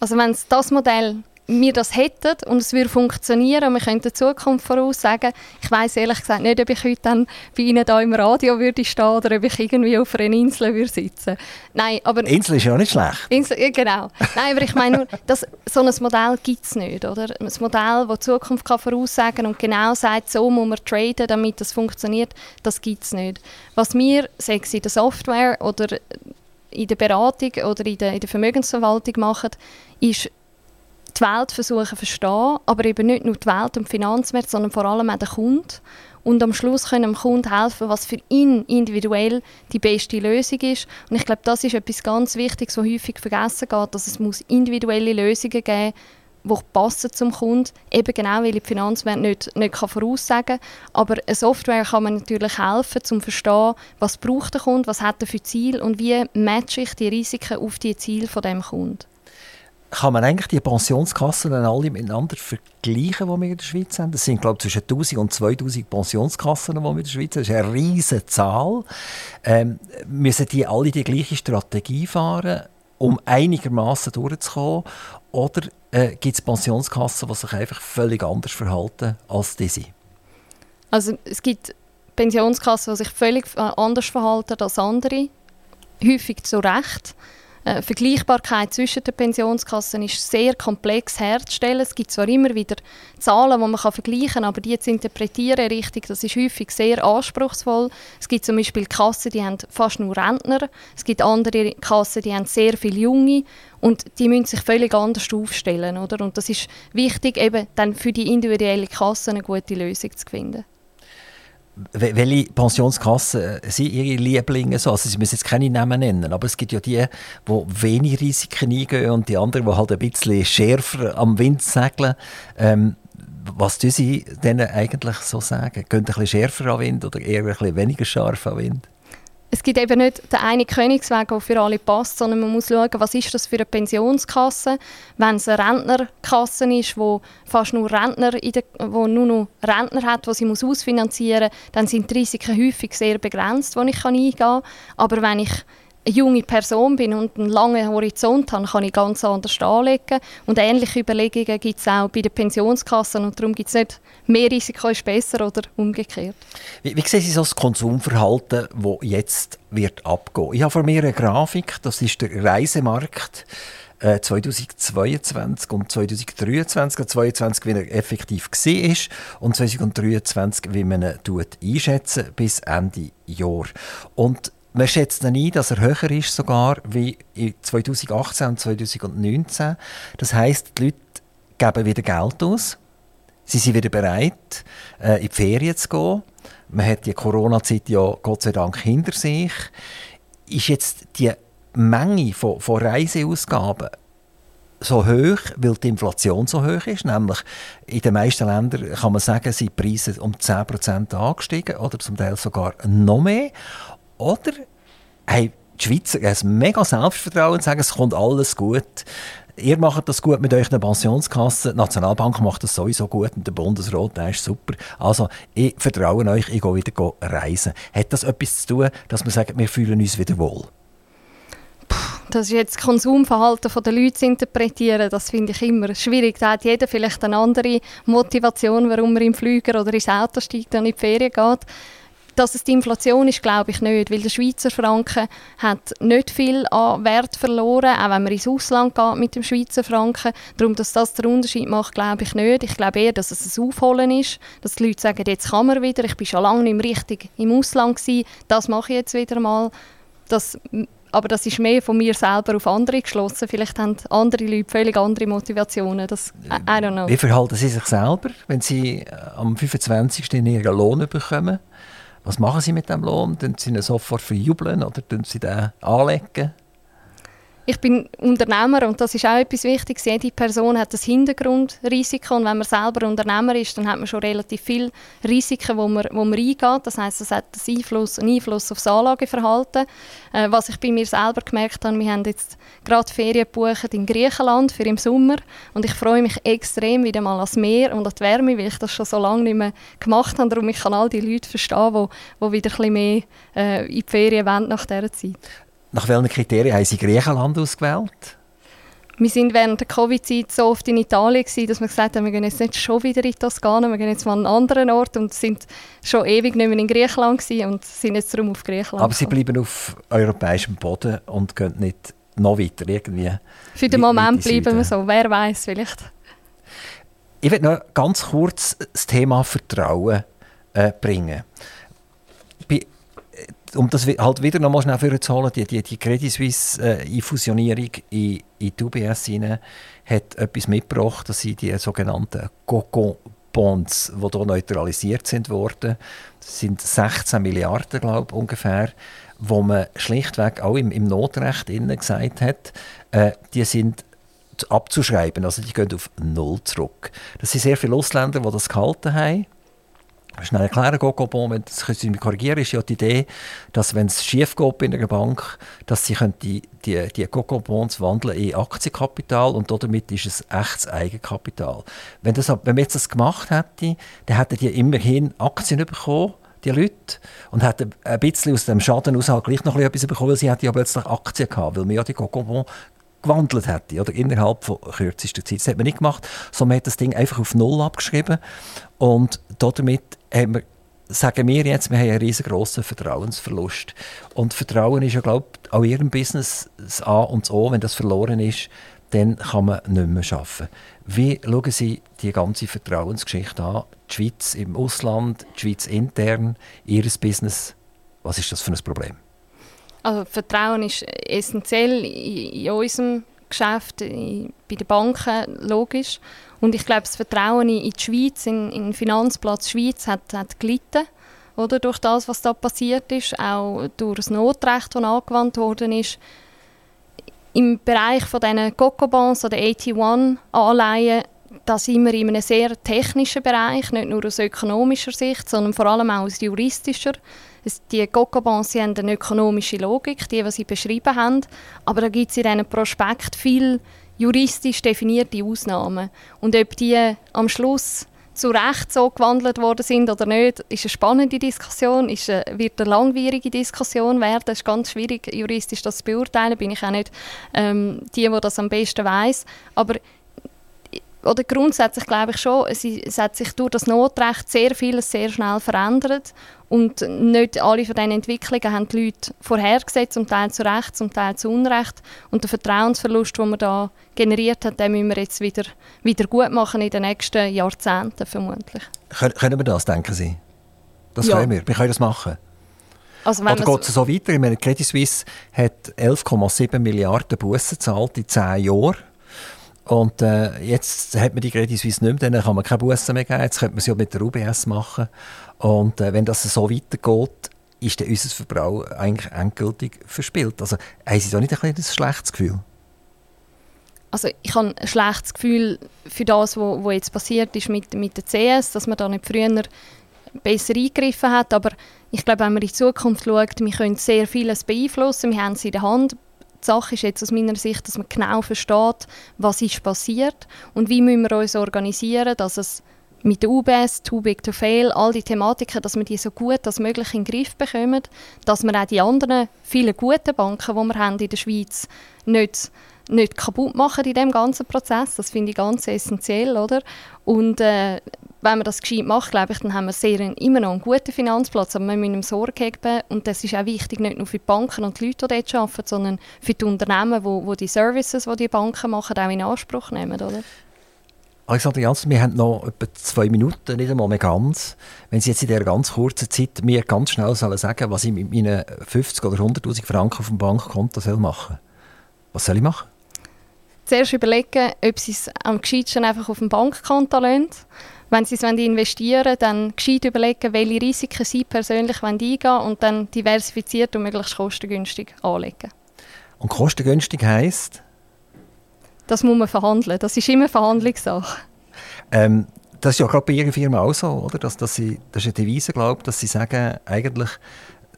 Speaker 3: Also wenn es das Modell wir das hätten und es würde funktionieren und wir könnten die Zukunft voraussagen. Ich weiß ehrlich gesagt nicht, ob ich heute dann bei Ihnen hier im Radio würde stehen oder ob ich irgendwie auf einer Insel würde sitzen. Nein, aber
Speaker 2: Insel ist ja nicht schlecht.
Speaker 3: Insel, genau. Nein, aber ich meine nur, dass so ein Modell gibt es nicht, oder? Ein Modell, das die Zukunft kann voraussagen und genau sagt, so muss man traden, damit das funktioniert, das gibt es nicht. Was wir, sei es in der Software oder in der Beratung oder in der, in der Vermögensverwaltung machen, ist die Welt versuchen zu verstehen, aber eben nicht nur die Welt und die Finanzmärkte, sondern vor allem auch den Kunden. Und am Schluss können dem Kunden helfen, was für ihn individuell die beste Lösung ist. Und ich glaube, das ist etwas ganz Wichtiges, was häufig vergessen geht, dass es muss individuelle Lösungen geben die passen zum Kunden, eben genau, weil die Finanzmärkte nicht, nicht voraussagen kann. Aber eine Software kann man natürlich helfen, um zu verstehen, was braucht der Kunde, was hat er für Ziel und wie matche ich die Risiken auf die Ziele von dem Kunden
Speaker 2: kann man eigentlich die Pensionskassen alle miteinander vergleichen, die wir in der Schweiz haben? Das sind, glaube ich, zwischen 1000 und 2000 Pensionskassen, die wir in der Schweiz haben. Das ist eine riesige Zahl. Ähm, müssen die alle die gleiche Strategie fahren, um einigermaßen durchzukommen? Oder äh, gibt es Pensionskassen, die sich einfach völlig anders verhalten als diese?
Speaker 3: Also es gibt Pensionskassen, die sich völlig äh, anders verhalten als andere, häufig zu Recht. Äh, Vergleichbarkeit zwischen den Pensionskassen ist sehr komplex herzustellen. Es gibt zwar immer wieder Zahlen, die man kann vergleichen kann, aber die zu interpretieren richtig, das ist häufig sehr anspruchsvoll. Es gibt zum Beispiel Kassen, die haben fast nur Rentner. Es gibt andere Kassen, die haben sehr viele Junge und die müssen sich völlig anders aufstellen. Oder? Und das ist wichtig, eben dann für die individuelle Kasse eine gute Lösung zu finden.
Speaker 2: Welche Pensionskassen sind Ihre Lieblinge? So? Also Sie müssen jetzt keine Namen nennen, aber es gibt ja die, die wenig Risiken eingehen und die anderen, die halt ein bisschen schärfer am Wind segeln. Ähm, was tun Sie denen eigentlich so sagen? Gehen ein bisschen schärfer am Wind oder eher ein bisschen weniger scharf am Wind?
Speaker 3: Es gibt eben nicht den einen Königsweg, der für alle passt, sondern man muss schauen, was ist das für eine Pensionskasse. Wenn es eine Rentnerkasse ist, wo fast nur Rentner, der, wo nur noch Rentner hat, die sie muss ausfinanzieren dann sind die Risiken häufig sehr begrenzt, die ich eingehen kann. Aber wenn ich eine junge Person bin und einen langen Horizont habe, kann ich ganz anders anlegen. Und ähnliche Überlegungen gibt es auch bei den Pensionskassen und darum gibt es nicht mehr Risiko ist besser oder umgekehrt.
Speaker 2: Wie, wie sehen Sie so das Konsumverhalten, das jetzt wird abgehen? Ich habe vor mir eine Grafik, das ist der Reisemarkt 2022 äh, und 2023. 2022, wie er effektiv war und 2023, wie man ihn einschätzen bis Ende Jahr. Und man schätzt dann ein, dass er höher ist sogar wie 2018 und 2019. Das heißt, die Leute geben wieder Geld aus. Sie sind wieder bereit, äh, in die Ferien zu gehen. Man hat die Corona-Zeit ja Gott sei Dank hinter sich. Ist jetzt die Menge von, von Reiseausgaben so hoch, weil die Inflation so hoch ist. Nämlich in den meisten Ländern kann man sagen, sind die Preise um 10% angestiegen oder zum Teil sogar noch mehr. Oder haben die Schweizer ein mega Selbstvertrauen und sagen, es kommt alles gut. Ihr macht das gut mit euren Pensionskassen, die Nationalbank macht das sowieso gut und der Bundesrat, der ist super. Also, ich vertraue euch, ich gehe wieder reisen. Hat das etwas zu tun, dass man sagt, wir fühlen uns wieder wohl?
Speaker 3: Das ist jetzt das Konsumverhalten der Leute zu interpretieren, das finde ich immer schwierig. Da hat jeder vielleicht eine andere Motivation, warum er im Flüger oder ins Auto steigt und in die Ferien geht dass es die Inflation ist, glaube ich nicht, weil der Schweizer Franken hat nicht viel an Wert verloren, auch wenn man ins Ausland geht mit dem Schweizer Franken. Darum, dass das den Unterschied macht, glaube ich nicht. Ich glaube eher, dass es ein Aufholen ist, dass die Leute sagen, jetzt kann man wieder, ich bin schon lange nicht richtig im Ausland gewesen, das mache ich jetzt wieder mal. Das, aber das ist mehr von mir selber auf andere geschlossen. Vielleicht haben andere Leute völlig andere Motivationen. Das, I, I don't know.
Speaker 2: Wie verhalten Sie sich selber, wenn Sie äh, am 25. Ihren Lohn bekommen? Was machen Sie mit dem Lohn? Tun Sie ihn sofort verjubeln oder Sie den anlegen?
Speaker 3: ich bin Unternehmer und das ist auch etwas Wichtiges. Jede Person hat das Hintergrundrisiko und wenn man selber Unternehmer ist, dann hat man schon relativ viele Risiken, wo man, wo man eingeht. Das heißt, das hat einen Einfluss, einen Einfluss auf das Anlageverhalten. Äh, was ich bei mir selber gemerkt habe, wir haben jetzt gerade Ferien gebucht in Griechenland für im Sommer und ich freue mich extrem wieder mal ans Meer und an die Wärme, weil ich das schon so lange nicht mehr gemacht habe. Darum ich kann all die Leute verstehen, die, die wieder ein bisschen mehr äh, in die Ferien wollen nach dieser Zeit.
Speaker 2: Nach welchen Kriterien haben Sie Griechenland ausgewählt?
Speaker 3: Wir waren während der Covid-Zeit so oft in Italien gewesen, dass wir gesagt haben, wir gehen jetzt nicht schon wieder in Toskana, wir gehen jetzt mal an einen anderen Ort und sind schon ewig nicht mehr in Griechenland gewesen und sind jetzt darum auf Griechenland.
Speaker 2: Aber Sie bleiben auf europäischem Boden und gehen nicht noch weiter irgendwie?
Speaker 3: Für den Moment bleiben wir so, wer weiß vielleicht.
Speaker 2: Ich will noch ganz kurz das Thema Vertrauen äh, bringen. Bei um das halt wieder noch mal schnell vorzuholen, die, die, die Credit Suisse äh, in, in die UBS rein, hat etwas mitgebracht, dass sie die sogenannten Coco Bonds, die hier neutralisiert sind worden, das sind 16 Milliarden, glaube ich, ungefähr, wo man schlichtweg auch im, im Notrecht gesagt hat, äh, die sind abzuschreiben, also die gehen auf Null zurück. Das sind sehr viele Ausländer, die das gehalten haben schnell erklären, Gogobon, das können Sie mich korrigieren, ist ja die Idee, dass wenn es schief geht in einer Bank, dass sie die, die, die Gogobons wandeln in Aktienkapital und damit ist es echtes Eigenkapital. Wenn, das, wenn man jetzt das gemacht hätte, dann hätten die immerhin Aktien bekommen, die Leute, und hätten ein bisschen aus dem Schaden aus halt gleich noch etwas bekommen, weil sie hätten ja plötzlich Aktien gehabt, weil man ja die Gogobon gewandelt hätte, oder innerhalb von kürzester Zeit. Das hat man nicht gemacht, sondern man hat das Ding einfach auf Null abgeschrieben und damit haben wir sagen wir jetzt, wir haben einen riesengroßen Vertrauensverlust. Und Vertrauen ist ja, glaube ich, auch Ihrem Business das A und das O. Wenn das verloren ist, dann kann man nicht mehr arbeiten. Wie schauen Sie die ganze Vertrauensgeschichte an? Die Schweiz im Ausland, die Schweiz intern, Ihr Business. Was ist das für ein Problem?
Speaker 3: Also Vertrauen ist essentiell in unserem Geschäft, bei den Banken logisch. Und ich glaube, das Vertrauen in die Schweiz, in, den Finanzplatz Schweiz, hat, hat gelitten. Oder, durch das, was da passiert ist, auch durch das Notrecht, das angewandt worden ist. Im Bereich von diesen Coco-Bonds oder AT1-Anleihen, da sind wir in einem sehr technischen Bereich, nicht nur aus ökonomischer Sicht, sondern vor allem auch aus juristischer. Die Coco-Bonds haben eine ökonomische Logik, die, was sie beschrieben haben, aber da gibt es in diesem Prospekt viel juristisch definierte Ausnahmen. Und ob die am Schluss zu Recht so gewandelt worden sind oder nicht, ist eine spannende Diskussion, ist eine, wird eine langwierige Diskussion werden. Es ist ganz schwierig, juristisch das zu beurteilen. Bin ich auch nicht ähm, die, die das am besten weiß. Aber oder grundsätzlich glaube ich schon, es, es hat sich durch das Notrecht sehr vieles sehr schnell verändert und nicht alle von diesen Entwicklungen haben die Leute vorhergesehen, zum Teil zu Recht, zum Teil zu Unrecht. Und der Vertrauensverlust, den man da generiert hat, den müssen wir jetzt wieder, wieder gut machen in den nächsten Jahrzehnten vermutlich.
Speaker 2: Können wir das, denken Sie? Das ja. können wir. Wir können das machen. Also Oder geht es so weiter? Ich meine, Credit Suisse hat 11,7 Milliarden Bussen gezahlt in 10 Jahren. Und äh, jetzt hat man die Credit Suisse nicht mehr, dann kann man keine Bussen mehr geben. Jetzt könnte man sie auch mit der UBS machen. Und äh, wenn das so weitergeht, ist dann unser Verbrauch eigentlich endgültig verspielt. Also haben Sie da nicht ein, ein schlechtes Gefühl?
Speaker 3: Also ich habe ein schlechtes Gefühl für das, was jetzt passiert ist mit, mit der CS, dass man da nicht früher besser eingegriffen hat. Aber ich glaube, wenn man in die Zukunft schaut, wir können sehr vieles beeinflussen, wir haben es in der Hand. Die Sache ist jetzt aus meiner Sicht, dass man genau versteht, was ist passiert und wie müssen wir uns organisieren, dass es mit der UBS, Too Big to Fail, all die Thematiken, dass wir die so gut als möglich in den Griff bekommen, dass wir auch die anderen vielen guten Banken, die wir haben in der Schweiz, nicht, nicht kaputt machen in diesem ganzen Prozess. Das finde ich ganz essentiell, oder? Und äh, wenn man das gescheit macht, glaube ich, dann haben wir sehr, immer noch einen guten Finanzplatz, aber wir müssen ihm Sorge geben und das ist auch wichtig, nicht nur für die Banken und die Leute, die dort arbeiten, sondern für die Unternehmen, die, die die Services, die die Banken machen, auch in Anspruch nehmen, oder?
Speaker 2: Alexander Janssen, wir haben noch etwa zwei Minuten, nicht einmal mehr ganz. Wenn Sie jetzt in dieser ganz kurzen Zeit mir ganz schnell sollen sagen was ich mit meinen 50 oder 100'000 Franken auf dem Bankkonto soll machen was soll ich machen?
Speaker 3: Zuerst überlegen, ob Sie es am gescheitsten einfach auf dem Bankkonto lassen. Wenn Sie es investieren wollen, dann gescheit überlegen, welche Risiken Sie persönlich eingehen wollen und dann diversifiziert und möglichst kostengünstig anlegen.
Speaker 2: Und kostengünstig heisst?
Speaker 3: Das muss man verhandeln. Das ist immer Verhandlungssache.
Speaker 2: Ähm, das ist ja gerade bei Ihrer Firma auch so, oder? Dass, dass Sie, das ist eine Devise, glaube dass Sie sagen, eigentlich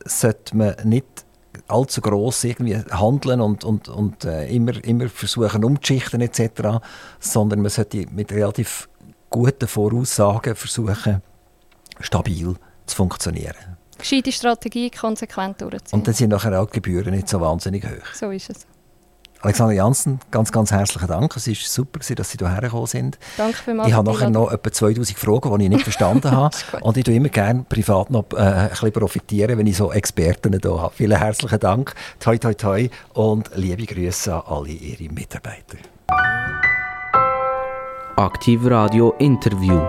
Speaker 2: sollte man nicht allzu gross irgendwie handeln und, und, und äh, immer, immer versuchen umzuschichten etc., sondern man sollte mit relativ guten Voraussagen versuchen, stabil zu funktionieren.
Speaker 3: Gescheite Strategie konsequent durchziehen.
Speaker 2: Und dann sind nachher auch die Gebühren nicht so wahnsinnig hoch.
Speaker 3: So ist es.
Speaker 2: Alexander Janssen, ganz, ganz herzlichen Dank. Es war super, dass Sie hierher gekommen sind.
Speaker 3: Danke vielmals.
Speaker 2: Ich habe nachher noch etwa 2000 Fragen, die ich nicht verstanden habe. Und ich tue immer gerne privat noch äh, ein bisschen profitieren, wenn ich so Experten hier habe. Vielen herzlichen Dank. Toi, toi, toi. Und liebe Grüße an alle Ihre Mitarbeiter.
Speaker 1: Aktiv Radio Interview.